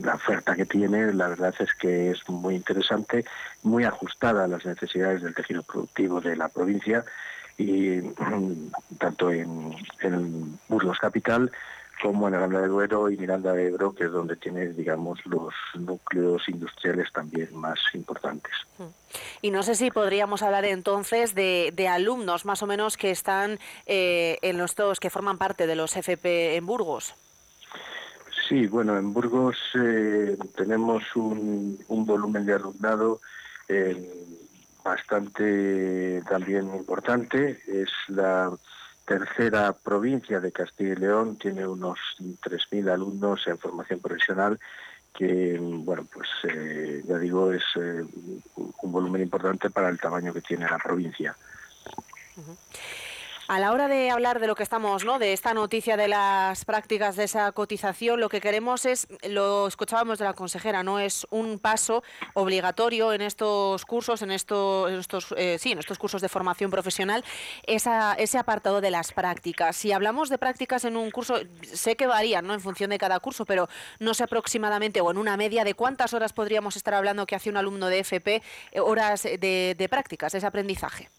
la oferta que tiene, la verdad es que es muy interesante, muy ajustada a las necesidades del tejido productivo de la provincia y tanto en, en Burgos Capital como en Aranda de Duero y Miranda de Ebro, que es donde tienes, digamos, los núcleos industriales también más importantes. Mm. Y no sé si podríamos hablar entonces de, alumnos más o menos que están eh, en los dos, que forman parte de los FP en Burgos. Sí, bueno, en Burgos eh, tenemos un, volumen de alumnado eh, bastante también importante. Es la tercera provincia de Castilla y León, tiene unos 3.000 alumnos en formación profesional que, bueno, pues eh, ya digo, es eh, un volumen importante para el tamaño que tiene la provincia. A la hora de hablar de lo que estamos, ¿no? de esta noticia de las prácticas de esa cotización, lo que queremos es, lo escuchábamos de la consejera, no es un paso obligatorio en estos cursos, en estos, estos eh, sí, en estos cursos de formación profesional, esa, ese apartado de las prácticas. Si hablamos de prácticas en un curso, sé que varían, ¿no? En función de cada curso, pero no sé aproximadamente o en una media de cuántas horas podríamos estar hablando que hace un alumno de FP eh, horas de, de prácticas, ese aprendizaje.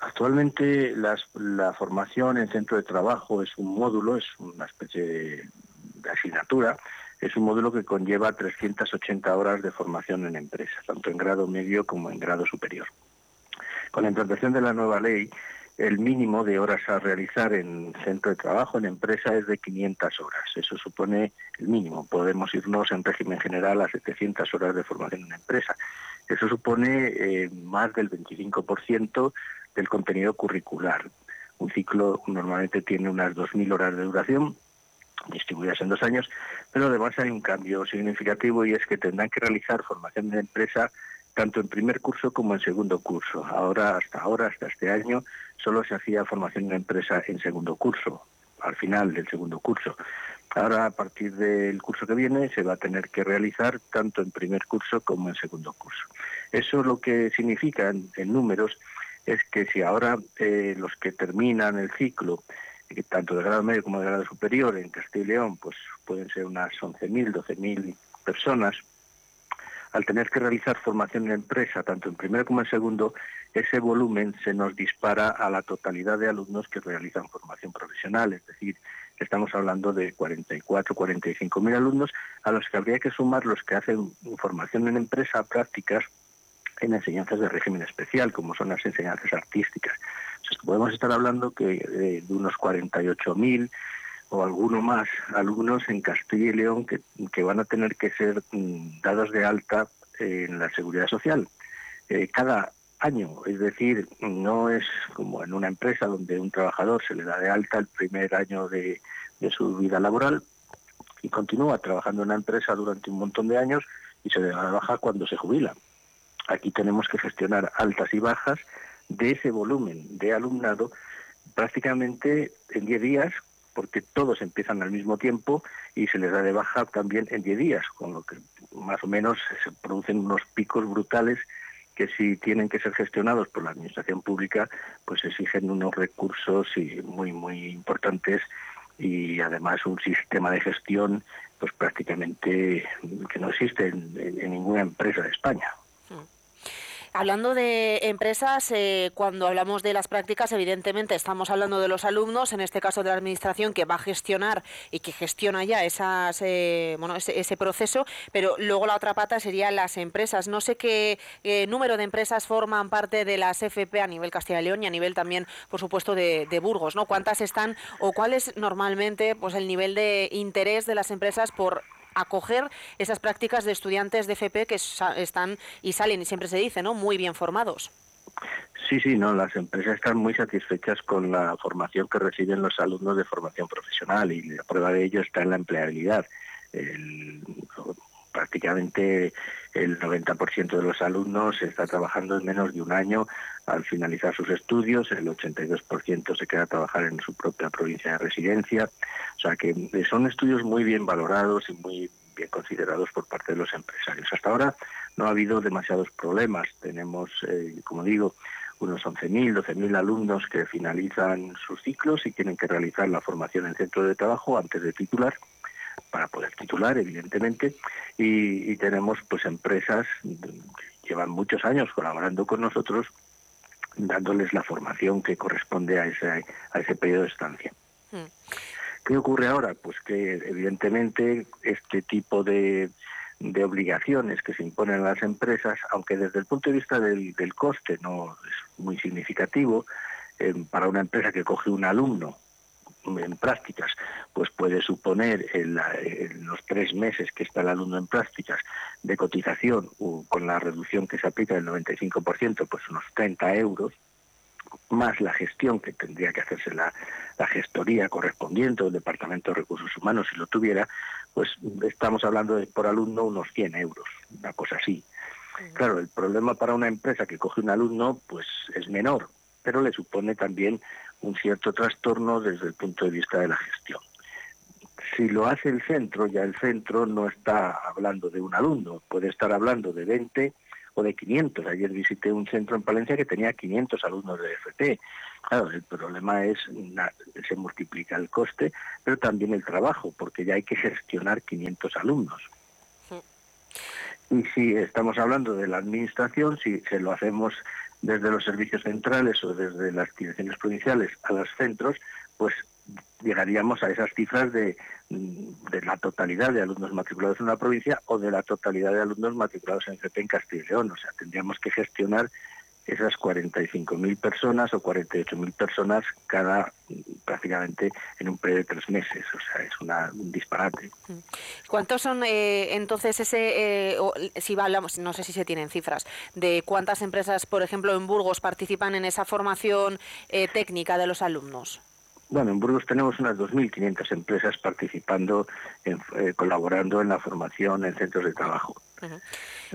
Actualmente la formación en centro de trabajo es un módulo, es una especie de, asignatura, es un módulo que conlleva 380 horas de formación en empresa, tanto en grado medio como en grado superior. Con la implantación de la nueva ley, el mínimo de horas a realizar en centro de trabajo, en empresa, es de 500 horas. Eso supone el mínimo. Podemos irnos en régimen general a 700 horas de formación en empresa. Eso supone eh, más del 25% del contenido curricular. Un ciclo normalmente tiene unas 2.000 horas de duración, distribuidas en dos años, pero además hay un cambio significativo y es que tendrán que realizar formación de empresa tanto en primer curso como en segundo curso. Ahora, hasta ahora, hasta este año, solo se hacía formación de empresa en segundo curso, al final del segundo curso. Ahora, a partir del curso que viene, se va a tener que realizar tanto en primer curso como en segundo curso. Eso lo que significa en números es que si ahora eh, los que terminan el ciclo, eh, tanto de grado medio como de grado superior en Castilla y León, pues pueden ser unas 11.000, 12.000 personas, al tener que realizar formación en empresa, tanto en primero como en segundo, ese volumen se nos dispara a la totalidad de alumnos que realizan formación profesional, es decir, estamos hablando de 44, 45 mil alumnos, a los que habría que sumar los que hacen formación en empresa, prácticas, en enseñanzas de régimen especial, como son las enseñanzas artísticas. podemos estar hablando que eh, de unos 48.000 o alguno más alumnos en Castilla y León que, que van a tener que ser mm, dados de alta en la seguridad social. Eh, cada año, es decir, no es como en una empresa donde un trabajador se le da de alta el primer año de, de su vida laboral y continúa trabajando en una empresa durante un montón de años y se le da de baja cuando se jubila. Aquí tenemos que gestionar altas y bajas de ese volumen de alumnado prácticamente en 10 días, porque todos empiezan al mismo tiempo y se les da de baja también en 10 días, con lo que más o menos se producen unos picos brutales que si tienen que ser gestionados por la administración pública, pues exigen unos recursos muy muy importantes y además un sistema de gestión pues prácticamente que no existe en ninguna empresa de España. Hablando de empresas, eh, cuando hablamos de las prácticas, evidentemente estamos hablando de los alumnos, en este caso de la administración que va a gestionar y que gestiona ya esas, eh, bueno, ese, proceso, pero luego la otra pata serían las empresas. No sé qué número de empresas forman parte de las FP a nivel Castilla y León y a nivel también, por supuesto, de, de Burgos, ¿no? ¿Cuántas están o cuál es normalmente pues el nivel de interés de las empresas por acoger esas prácticas de estudiantes de FP que están y salen, y siempre se dice, ¿no? Muy bien formados. Sí, sí, no, las empresas están muy satisfechas con la formación que reciben los alumnos de formación profesional y la prueba de ello está en la empleabilidad. prácticamente el 90% de los alumnos está trabajando en menos de un año al finalizar sus estudios, el 82% se queda a trabajar en su propia provincia de residencia, o sea que son estudios muy bien valorados y muy bien considerados por parte de los empresarios. Hasta ahora no ha habido demasiados problemas, tenemos, eh, como digo, unos 11.000, 12.000 alumnos que finalizan sus ciclos y tienen que realizar la formación en centro de trabajo antes de titular para poder titular, evidentemente, y, y tenemos pues empresas que llevan muchos años colaborando con nosotros dándoles la formación que corresponde a ese, a ese periodo de estancia. Hmm. ¿Qué ocurre ahora? Pues que evidentemente este tipo de, de obligaciones que se imponen a las empresas, aunque desde el punto de vista del, del coste no es muy significativo, eh, para una empresa que coge un alumno en prácticas, pues puede suponer en, los tres meses que está el alumno en prácticas de cotización con la reducción que se aplica del 95%, pues unos 30 euros, más la gestión que tendría que hacerse la, gestoría correspondiente del Departamento de Recursos Humanos si lo tuviera, pues estamos hablando de por alumno unos 100 euros, una cosa así. Claro, el problema para una empresa que coge un alumno pues es menor, pero le supone también un cierto trastorno desde el punto de vista de la gestión. Si lo hace el centro, ya el centro no está hablando de un alumno, puede estar hablando de 20 o de 500. Ayer visité un centro en Palencia que tenía 500 alumnos de FP. Claro, el problema es, se multiplica el coste, pero también el trabajo, porque ya hay que gestionar 500 alumnos. Y si estamos hablando de la administración, si se lo hacemos desde los servicios centrales o desde las direcciones provinciales a los centros, pues llegaríamos a esas cifras de, de, la totalidad de alumnos matriculados en una provincia o de la totalidad de alumnos matriculados en FP en Castilla y León. O sea, tendríamos que gestionar esas 45.000 personas o 48.000 personas cada prácticamente en un periodo de tres meses. O sea, es una, un disparate. ¿Cuántos son eh, entonces ese, eh, si hablamos, no sé si se tienen cifras, de cuántas empresas, por ejemplo, en Burgos participan en esa formación eh, técnica de los alumnos? Bueno, en Burgos tenemos unas 2.500 empresas participando, colaborando en la formación en centros de trabajo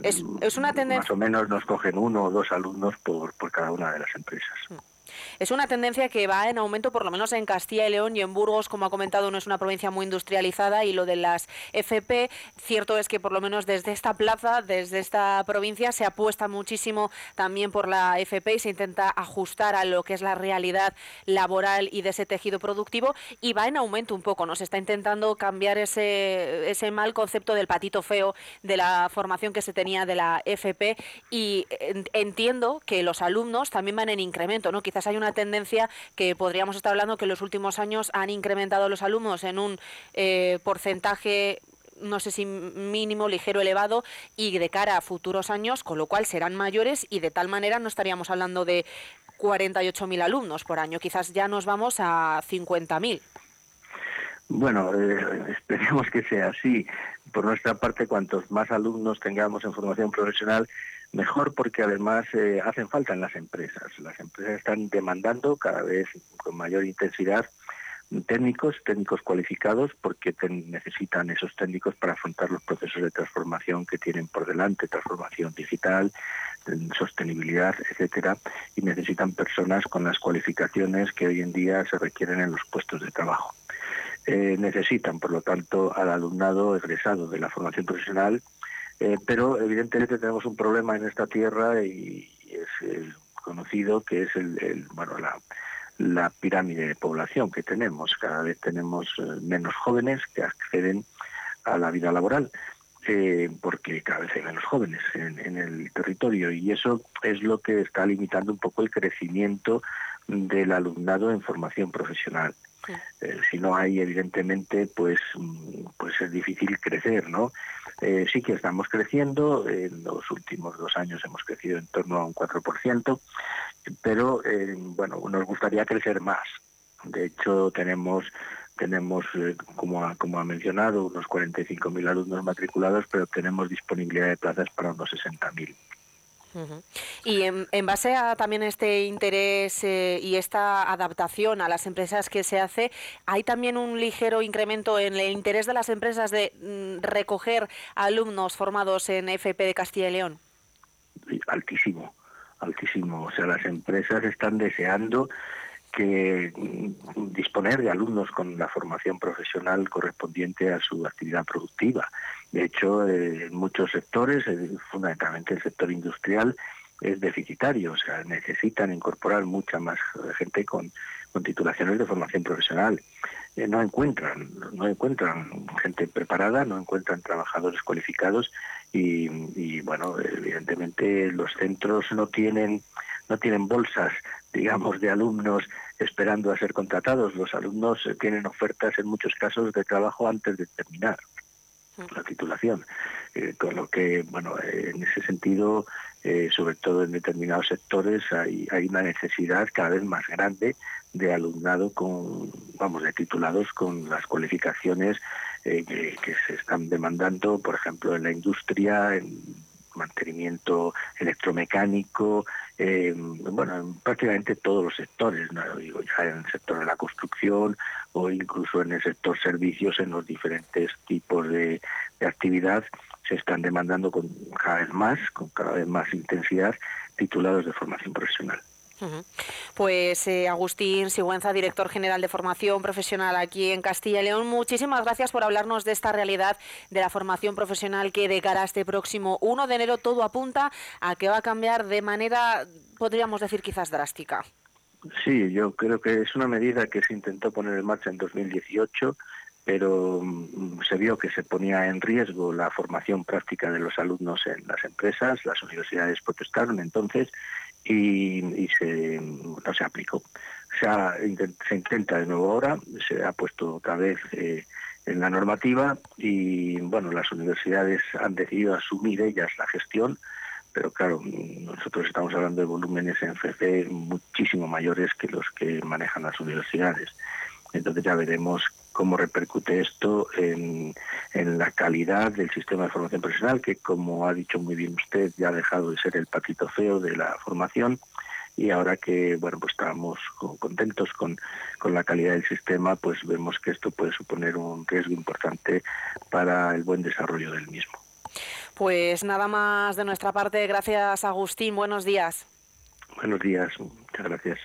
es, una tendencia... Más o menos nos cogen uno o dos alumnos por, por cada una de las empresas. Mm. Es una tendencia que va en aumento, por lo menos en Castilla y León y en Burgos, como ha comentado, no es una provincia muy industrializada y lo de las FP, cierto es que por lo menos desde esta plaza, desde esta provincia, se apuesta muchísimo también por la FP y se intenta ajustar a lo que es la realidad laboral y de ese tejido productivo y va en aumento un poco, ¿no? Se está intentando cambiar ese, ese mal concepto del patito feo de la formación que se tenía de la FP y entiendo que los alumnos también van en incremento, ¿no? Quizás hay una tendencia que podríamos estar hablando que en los últimos años han incrementado los alumnos en un eh, porcentaje no sé si mínimo, ligero, elevado, y de cara a futuros años, con lo cual serán mayores y de tal manera no estaríamos hablando de 48.000 alumnos por año, quizás ya nos vamos a 50.000. Bueno, eh, esperemos que sea así. Por nuestra parte, cuantos más alumnos tengamos en formación profesional, mejor porque además eh, hacen falta en las empresas. Las empresas están demandando cada vez con mayor intensidad técnicos, técnicos cualificados, porque necesitan esos técnicos para afrontar los procesos de transformación que tienen por delante, transformación digital, sostenibilidad, etcétera, y necesitan personas con las cualificaciones que hoy en día se requieren en los puestos de trabajo. Eh, necesitan, por lo tanto, al alumnado egresado de la formación profesional eh, pero evidentemente tenemos un problema en esta tierra y es eh, conocido que es el, bueno la, la, pirámide de población que tenemos. Cada vez tenemos eh, menos jóvenes que acceden a la vida laboral. porque cada vez hay menos jóvenes en, en, el territorio y eso es lo que está limitando un poco el crecimiento del alumnado en formación profesional. Eh, si no hay, evidentemente, pues, mm, pues es difícil crecer, ¿no? Eh, sí que estamos creciendo, en los últimos dos años hemos crecido en torno a un 4%, pero, eh, bueno, nos gustaría crecer más. De hecho, tenemos tenemos, como, ha, como ha mencionado, unos 45.000 alumnos matriculados, pero tenemos disponibilidad de plazas para unos 60.000. Y en, base a también este interés eh, y esta adaptación a las empresas que se hace, ¿hay también un ligero incremento en el interés de las empresas de mm, recoger alumnos formados en FP de Castilla y León? Altísimo, altísimo. O sea, las empresas están deseando que mm, disponer de alumnos con la formación profesional correspondiente a su actividad productiva. De hecho, eh, en muchos sectores, eh, fundamentalmente el sector industrial, es deficitario, o sea, necesitan incorporar mucha más gente con, titulaciones de formación profesional. Eh, no encuentran, no encuentran gente preparada, no encuentran trabajadores cualificados y, bueno, evidentemente los centros no tienen no tienen bolsas, digamos, de alumnos esperando a ser contratados. Los alumnos tienen ofertas en muchos casos de trabajo antes de terminar la titulación. Eh, con lo que, bueno, en ese sentido, eh, sobre todo en determinados sectores, hay, hay una necesidad cada vez más grande de alumnado con, vamos, de titulados con las cualificaciones eh, que, se están demandando, por ejemplo, en la industria, en mantenimiento electromecánico, bueno, en prácticamente todos los sectores, ¿no? digo ya en el sector de la construcción o incluso en el sector servicios, en los diferentes tipos de, de actividad, se están demandando con cada vez más, con cada vez más intensidad, titulados de formación profesional. Pues eh, Agustín Sigüenza, director general de formación profesional aquí en Castilla y León, muchísimas gracias por hablarnos de esta realidad de la formación profesional que de cara a este próximo 1 de enero todo apunta a que va a cambiar de manera, podríamos decir, quizás drástica. Sí, yo creo que es una medida que se intentó poner en marcha en 2018 pero mm, se vio que se ponía en riesgo la formación práctica de los alumnos en las empresas, las universidades protestaron entonces y, no se aplicó. Se, intenta de nuevo ahora, se ha puesto otra vez eh, en la normativa y bueno, las universidades han decidido asumir ellas la gestión, pero claro, nosotros estamos hablando de volúmenes en FP muchísimo mayores que los que manejan las universidades. Entonces ya veremos cómo repercute esto en, la calidad del sistema de formación profesional, que como ha dicho muy bien usted, ya ha dejado de ser el patito feo de la formación y ahora que bueno pues estamos contentos con, con la calidad del sistema, pues vemos que esto puede suponer un riesgo importante para el buen desarrollo del mismo. Pues nada más de nuestra parte. Gracias, Agustín. Buenos días. Buenos días. Muchas gracias.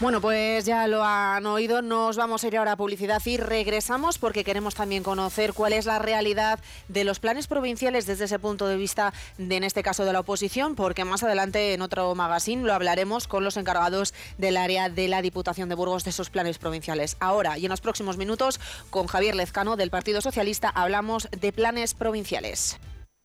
Bueno, pues ya lo han oído, nos vamos a ir ahora a publicidad y regresamos porque queremos también conocer cuál es la realidad de los planes provinciales desde ese punto de vista, de, en este caso de la oposición, porque más adelante en otro magazine lo hablaremos con los encargados del área de la Diputación de Burgos de esos planes provinciales. Ahora y en los próximos minutos, con Javier Lezcano del Partido Socialista, hablamos de planes provinciales.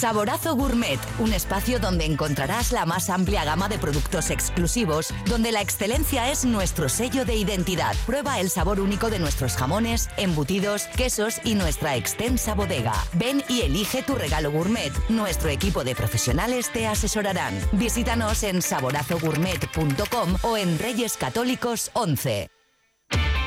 Saborazo Gourmet, un espacio donde encontrarás la más amplia gama de productos exclusivos, donde la excelencia es nuestro sello de identidad. Prueba el sabor único de nuestros jamones, embutidos, quesos y nuestra extensa bodega. Ven y elige tu regalo gourmet. Nuestro equipo de profesionales te asesorarán. Visítanos en saborazogourmet.com o en Reyes Católicos 11.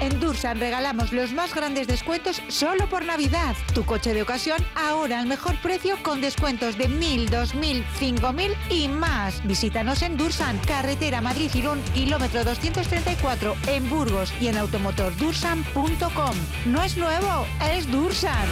En Dursan regalamos los más grandes descuentos solo por Navidad. Tu coche de ocasión ahora al mejor precio con descuentos de 1.000, 2.000, 5.000 y más. Visítanos en Dursan, carretera Madrid-Girón, kilómetro 234 en Burgos y en automotordursan.com. No es nuevo, es Dursan.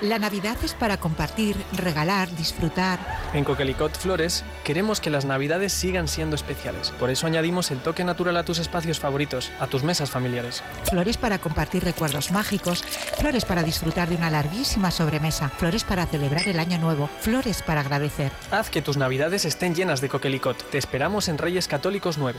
La Navidad es para compartir, regalar, disfrutar. En Coquelicot Flores queremos que las Navidades sigan siendo especiales. Por eso añadimos el toque natural a tus espacios favoritos, a tus mesas familiares. Flores para compartir recuerdos mágicos, flores para disfrutar de una larguísima sobremesa, flores para celebrar el año nuevo, flores para agradecer. Haz que tus Navidades estén llenas de Coquelicot. Te esperamos en Reyes Católicos 9.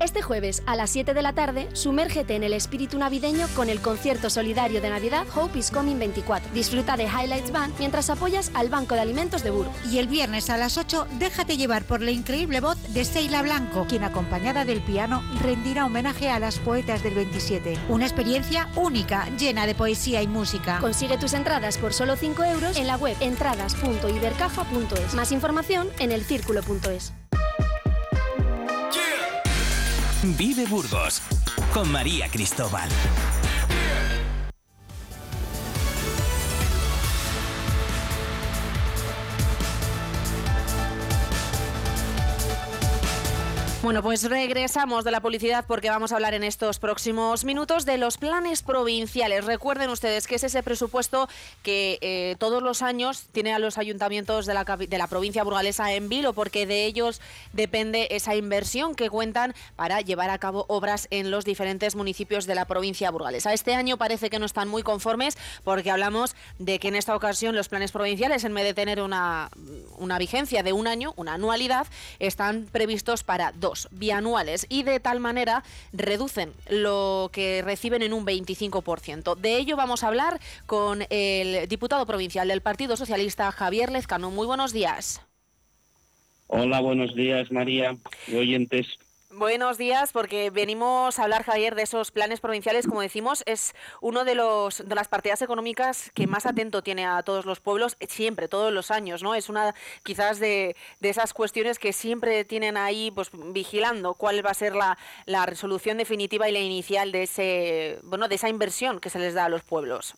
Este jueves a las 7 de la tarde, sumérgete en el espíritu navideño con el concierto solidario de Navidad Hope is Coming 24. Disfruta de Highlights Band mientras apoyas al Banco de Alimentos de Burgos. Y el viernes a las 8, déjate llevar por la increíble voz de Seila Blanco, quien acompañada del piano rendirá homenaje a las poetas del 27. Una experiencia única, llena de poesía y música. Consigue tus entradas por solo 5 euros en la web entradas.ibercaja.es. Más información en elcírculo.es. Vive Burgos con María Cristóbal. Bueno, pues regresamos de la publicidad porque vamos a hablar en estos próximos minutos de los planes provinciales. Recuerden ustedes que es ese presupuesto que eh, todos los años tiene a los ayuntamientos de la, de la provincia burgalesa en vilo porque de ellos depende esa inversión que cuentan para llevar a cabo obras en los diferentes municipios de la provincia burgalesa. Este año parece que no están muy conformes porque hablamos de que en esta ocasión los planes provinciales, en vez de tener una, una vigencia de un año, una anualidad, están previstos para dos bianuales y de tal manera reducen lo que reciben en un 25%. De ello vamos a hablar con el diputado provincial del Partido Socialista, Javier Lezcano. Muy buenos días. Hola, buenos días, María oyentes. Buenos días, porque venimos a hablar, Javier, de esos planes provinciales, como decimos, es uno de los de las partidas económicas que más atento tiene a todos los pueblos, siempre, todos los años, ¿no? Es una quizás de, de esas cuestiones que siempre tienen ahí, pues vigilando cuál va a ser la, la resolución definitiva y la inicial de ese, bueno, de esa inversión que se les da a los pueblos.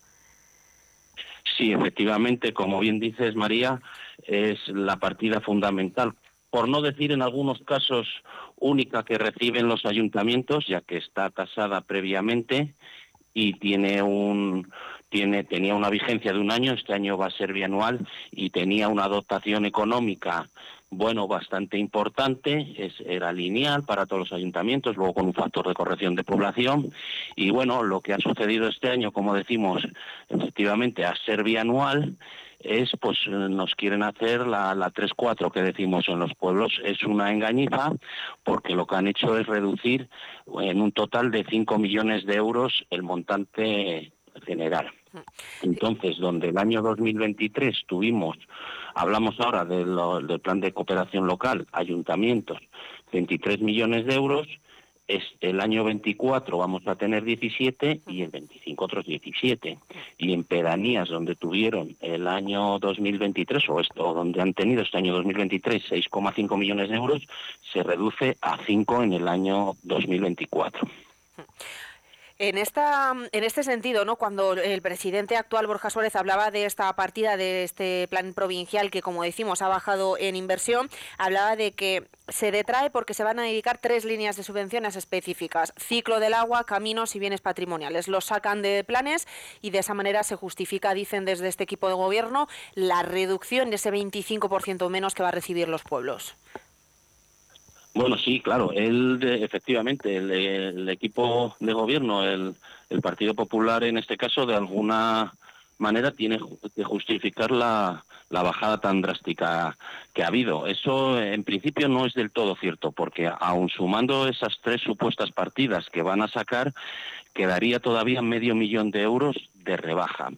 Sí, efectivamente, como bien dices, María, es la partida fundamental por no decir en algunos casos única que reciben los ayuntamientos, ya que está tasada previamente y tiene un tiene tenía una vigencia de un año, este año va a ser bianual y tenía una dotación económica bueno, bastante importante, es, era lineal para todos los ayuntamientos, luego con un factor de corrección de población. Y bueno, lo que ha sucedido este año, como decimos, efectivamente, a ser bianual, es, pues nos quieren hacer la, la 3-4 que decimos en los pueblos. Es una engañiza porque lo que han hecho es reducir en un total de 5 millones de euros el montante general. Entonces, donde el año 2023 tuvimos, hablamos ahora del plan de cooperación local, ayuntamientos, 23 millones de euros, es el año 24 vamos a tener 17 y el 25 otros 17. Y en pedanías donde tuvieron el año 2023 o esto donde han tenido este año 2023 6,5 millones de euros, se reduce a 5 en el año 2024. En, esta, en este sentido, ¿no? cuando el presidente actual, Borja Suárez, hablaba de esta partida de este plan provincial que, como decimos, ha bajado en inversión, hablaba de que se detrae porque se van a dedicar tres líneas de subvenciones específicas, ciclo del agua, caminos y bienes patrimoniales. Los sacan de planes y de esa manera se justifica, dicen desde este equipo de gobierno, la reducción de ese 25% menos que va a recibir los pueblos. Bueno, sí, claro. Él, efectivamente, el, equipo de gobierno, el, Partido Popular en este caso, de alguna manera tiene que justificar la bajada tan drástica que ha habido. Eso en principio no es del todo cierto, porque aun sumando esas tres supuestas partidas que van a sacar, quedaría todavía medio millón de euros de rebaja.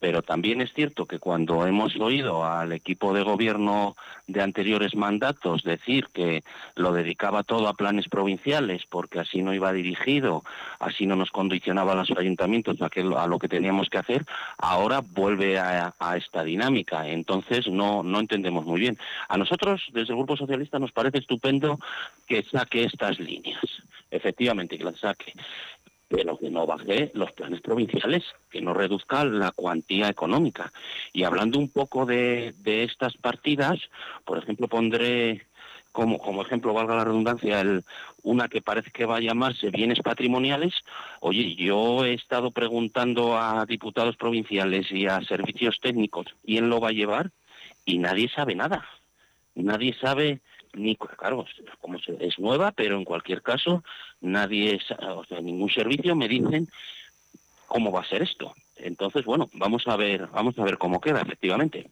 Pero también es cierto que cuando hemos oído al equipo de gobierno de anteriores mandatos decir que lo dedicaba todo a planes provinciales porque así no iba dirigido, así no nos condicionaba a los ayuntamientos a, lo que teníamos que hacer, ahora vuelve a, esta dinámica. Entonces no entendemos muy bien. A nosotros, desde el Grupo Socialista, nos parece estupendo que saque estas líneas. Efectivamente, que las saque pero que no baje los planes provinciales, que no reduzca la cuantía económica. Y hablando un poco de, de estas partidas, por ejemplo, pondré como, como ejemplo, valga la redundancia, el, una que parece que va a llamarse bienes patrimoniales. Oye, yo he estado preguntando a diputados provinciales y a servicios técnicos quién lo va a llevar y nadie sabe nada. Nadie sabe ni claro, como es nueva, pero en cualquier caso nadie, o sea, ningún servicio me dicen cómo va a ser esto. Entonces, bueno, vamos a ver, vamos a ver cómo queda efectivamente.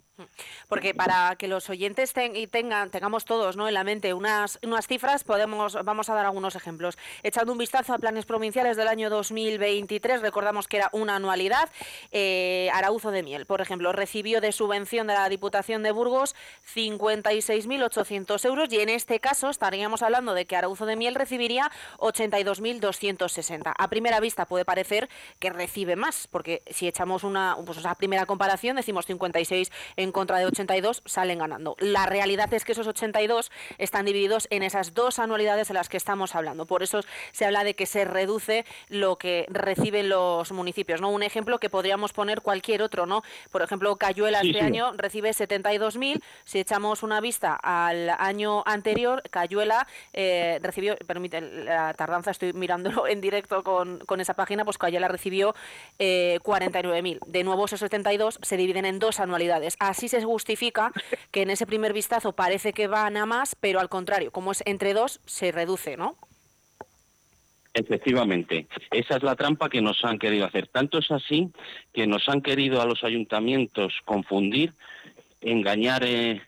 Porque para que los oyentes tengan, tengamos todos ¿no? en la mente unas, unas cifras, podemos, vamos a dar algunos ejemplos. Echando un vistazo a planes provinciales del año 2023, recordamos que era una anualidad. Eh, Arauzo de Miel, por ejemplo, recibió de subvención de la Diputación de Burgos 56.800 euros y en este caso estaríamos hablando de que Arauzo de Miel recibiría 82.260. A primera vista puede parecer que recibe más, porque si echamos una, pues, primera comparación, decimos 56 en contra contra de 82, salen ganando. La realidad es que esos 82 están divididos en esas dos anualidades de las que estamos hablando. Por eso se habla de que se reduce lo que reciben los municipios. ¿no? Un ejemplo que podríamos poner cualquier otro. ¿no? Por ejemplo, Cayuela este año recibe 72.000. Si echamos una vista al año anterior, Cayuela eh, recibió, permite la tardanza, estoy mirándolo en directo con, con esa página, pues Cayuela recibió eh, 49.000. De nuevo, esos 72 se dividen en dos anualidades. Así se justifica que en ese primer vistazo parece que van a más, pero al contrario, como es entre dos, se reduce, ¿no? Efectivamente, esa es la trampa que nos han querido hacer. Tanto es así que nos han querido a los ayuntamientos confundir, engañar eh,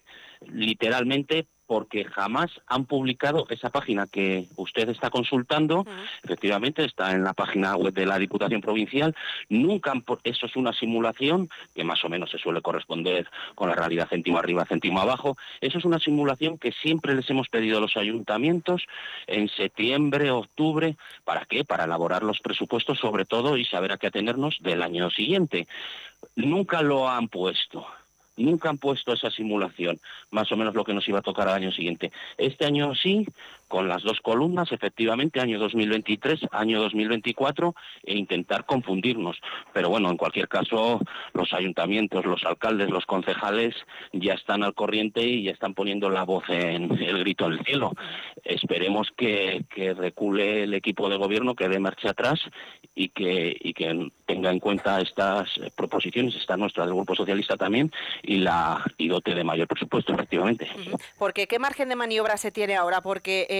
literalmente porque jamás han publicado esa página que usted está consultando, efectivamente está en la página web de la Diputación Provincial, nunca han, eso es una simulación que más o menos se suele corresponder con la realidad céntimo arriba, céntimo abajo, eso es una simulación que siempre les hemos pedido a los ayuntamientos en septiembre, octubre, ¿para qué? Para elaborar los presupuestos sobre todo y saber a qué atenernos del año siguiente. Nunca lo han puesto nunca han puesto esa simulación, más o menos lo que nos iba a tocar al año siguiente. Este año sí, con las dos columnas, efectivamente, año 2023, año 2024, e intentar confundirnos. Pero bueno, en cualquier caso, los ayuntamientos, los alcaldes, los concejales ya están al corriente y ya están poniendo la voz en el grito al cielo. Esperemos que, recule el equipo de gobierno, que dé marcha atrás y que, y que tenga en cuenta estas proposiciones, esta nuestra del Grupo Socialista también, y la y dote de mayor presupuesto, efectivamente. Porque, ¿qué margen de maniobra se tiene ahora? Porque eh,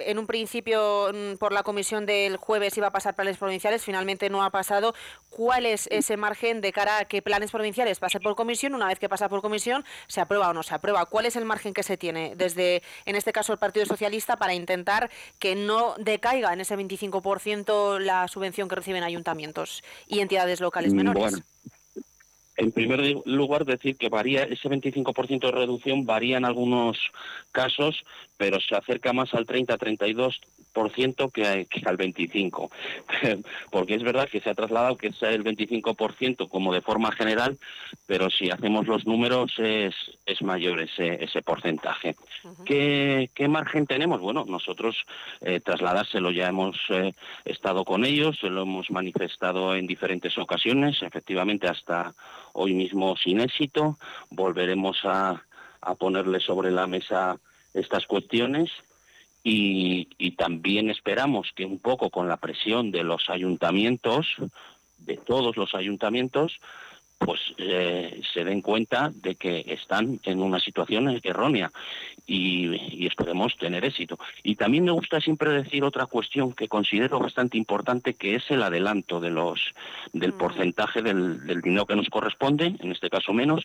en un principio mm, por la comisión del jueves iba a pasar planes provinciales, finalmente no ha pasado. ¿Cuál es ese margen de cara a que planes provinciales pasen por comisión? Una vez que pasa por comisión, ¿se aprueba o no se aprueba? ¿Cuál es el margen que se tiene desde, en este caso, el Partido Socialista para intentar que no decaiga en ese 25% la subvención que reciben ayuntamientos y entidades locales mm, menores? En primer lugar, decir que varía ese 25% de reducción varía en algunos casos, pero se acerca más al 30-32 que, que al 25%, porque es verdad que se ha trasladado que sea el 25% como de forma general, pero si hacemos los números es, es mayor ese, ese porcentaje. ¿Qué, margen tenemos? Bueno, nosotros eh, trasladárselo ya hemos eh, estado con ellos, lo hemos manifestado en diferentes ocasiones, efectivamente hasta hoy mismo sin éxito, volveremos a, ponerle sobre la mesa estas cuestiones y, también esperamos que un poco con la presión de los ayuntamientos, de todos los ayuntamientos, pues eh, se den cuenta de que están en una situación errónea y, esperemos tener éxito. Y también me gusta siempre decir otra cuestión que considero bastante importante, que es el adelanto de los del mm. porcentaje del, dinero que nos corresponde, en este caso menos.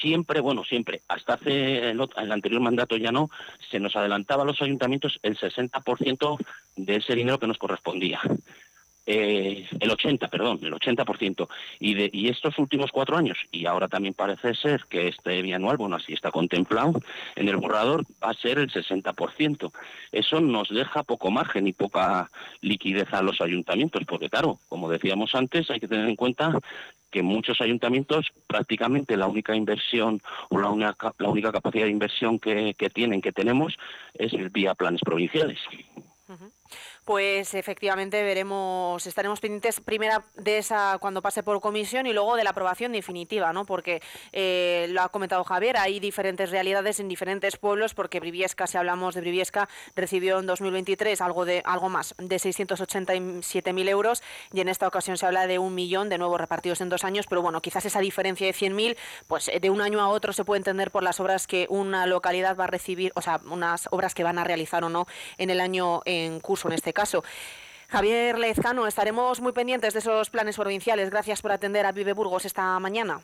Siempre, bueno, siempre, hasta hace el, el anterior mandato ya no, se nos adelantaba a los ayuntamientos el 60% de ese dinero que nos correspondía. Eh, el 80, perdón, el 80%. Y, de, y estos últimos cuatro años, y ahora también parece ser que este bianual, bueno, así está contemplado en el borrador, va a ser el 60%. Eso nos deja poco margen y poca liquidez a los ayuntamientos, porque claro, como decíamos antes, hay que tener en cuenta que muchos ayuntamientos prácticamente la única inversión o la única, la única capacidad de inversión que, que tienen, que tenemos, es vía planes provinciales pues efectivamente veremos, estaremos pendientes primera de esa cuando pase por comisión y luego de la aprobación definitiva, ¿no? Porque eh, lo ha comentado Javier, hay diferentes realidades en diferentes pueblos, porque Briviesca, si hablamos de Briviesca, recibió en 2023 algo de algo más de 687.000 euros y en esta ocasión se habla de un millón de nuevos repartidos en dos años, pero bueno, quizás esa diferencia de 100.000, pues eh, de un año a otro se puede entender por las obras que una localidad va a recibir, o sea, unas obras que van a realizar o no en el año en curso en este caso. Javier Lezcano, estaremos muy pendientes de esos planes provinciales. Gracias por atender a Vive Burgos esta mañana.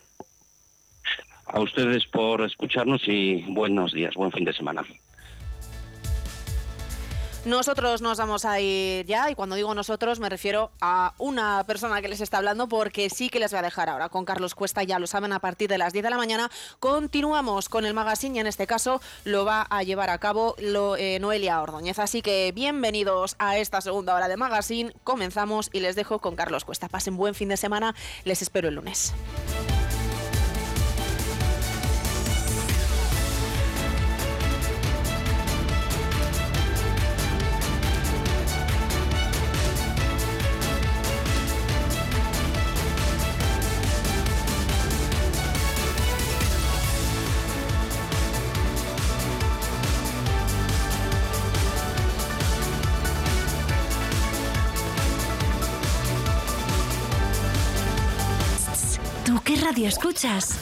A ustedes por escucharnos y buenos días, buen fin de semana. Nosotros nos vamos a ir ya y cuando digo nosotros me refiero a una persona que les está hablando porque sí que les voy a dejar ahora con Carlos Cuesta, ya lo saben, a partir de las 10 de la mañana. Continuamos con el magazine y en este caso lo va a llevar a cabo eh, Noelia Ordóñez. Así que bienvenidos a esta segunda hora de magazine. Comenzamos y les dejo con Carlos Cuesta. Pasen buen fin de semana. Les espero el lunes. Escuchas?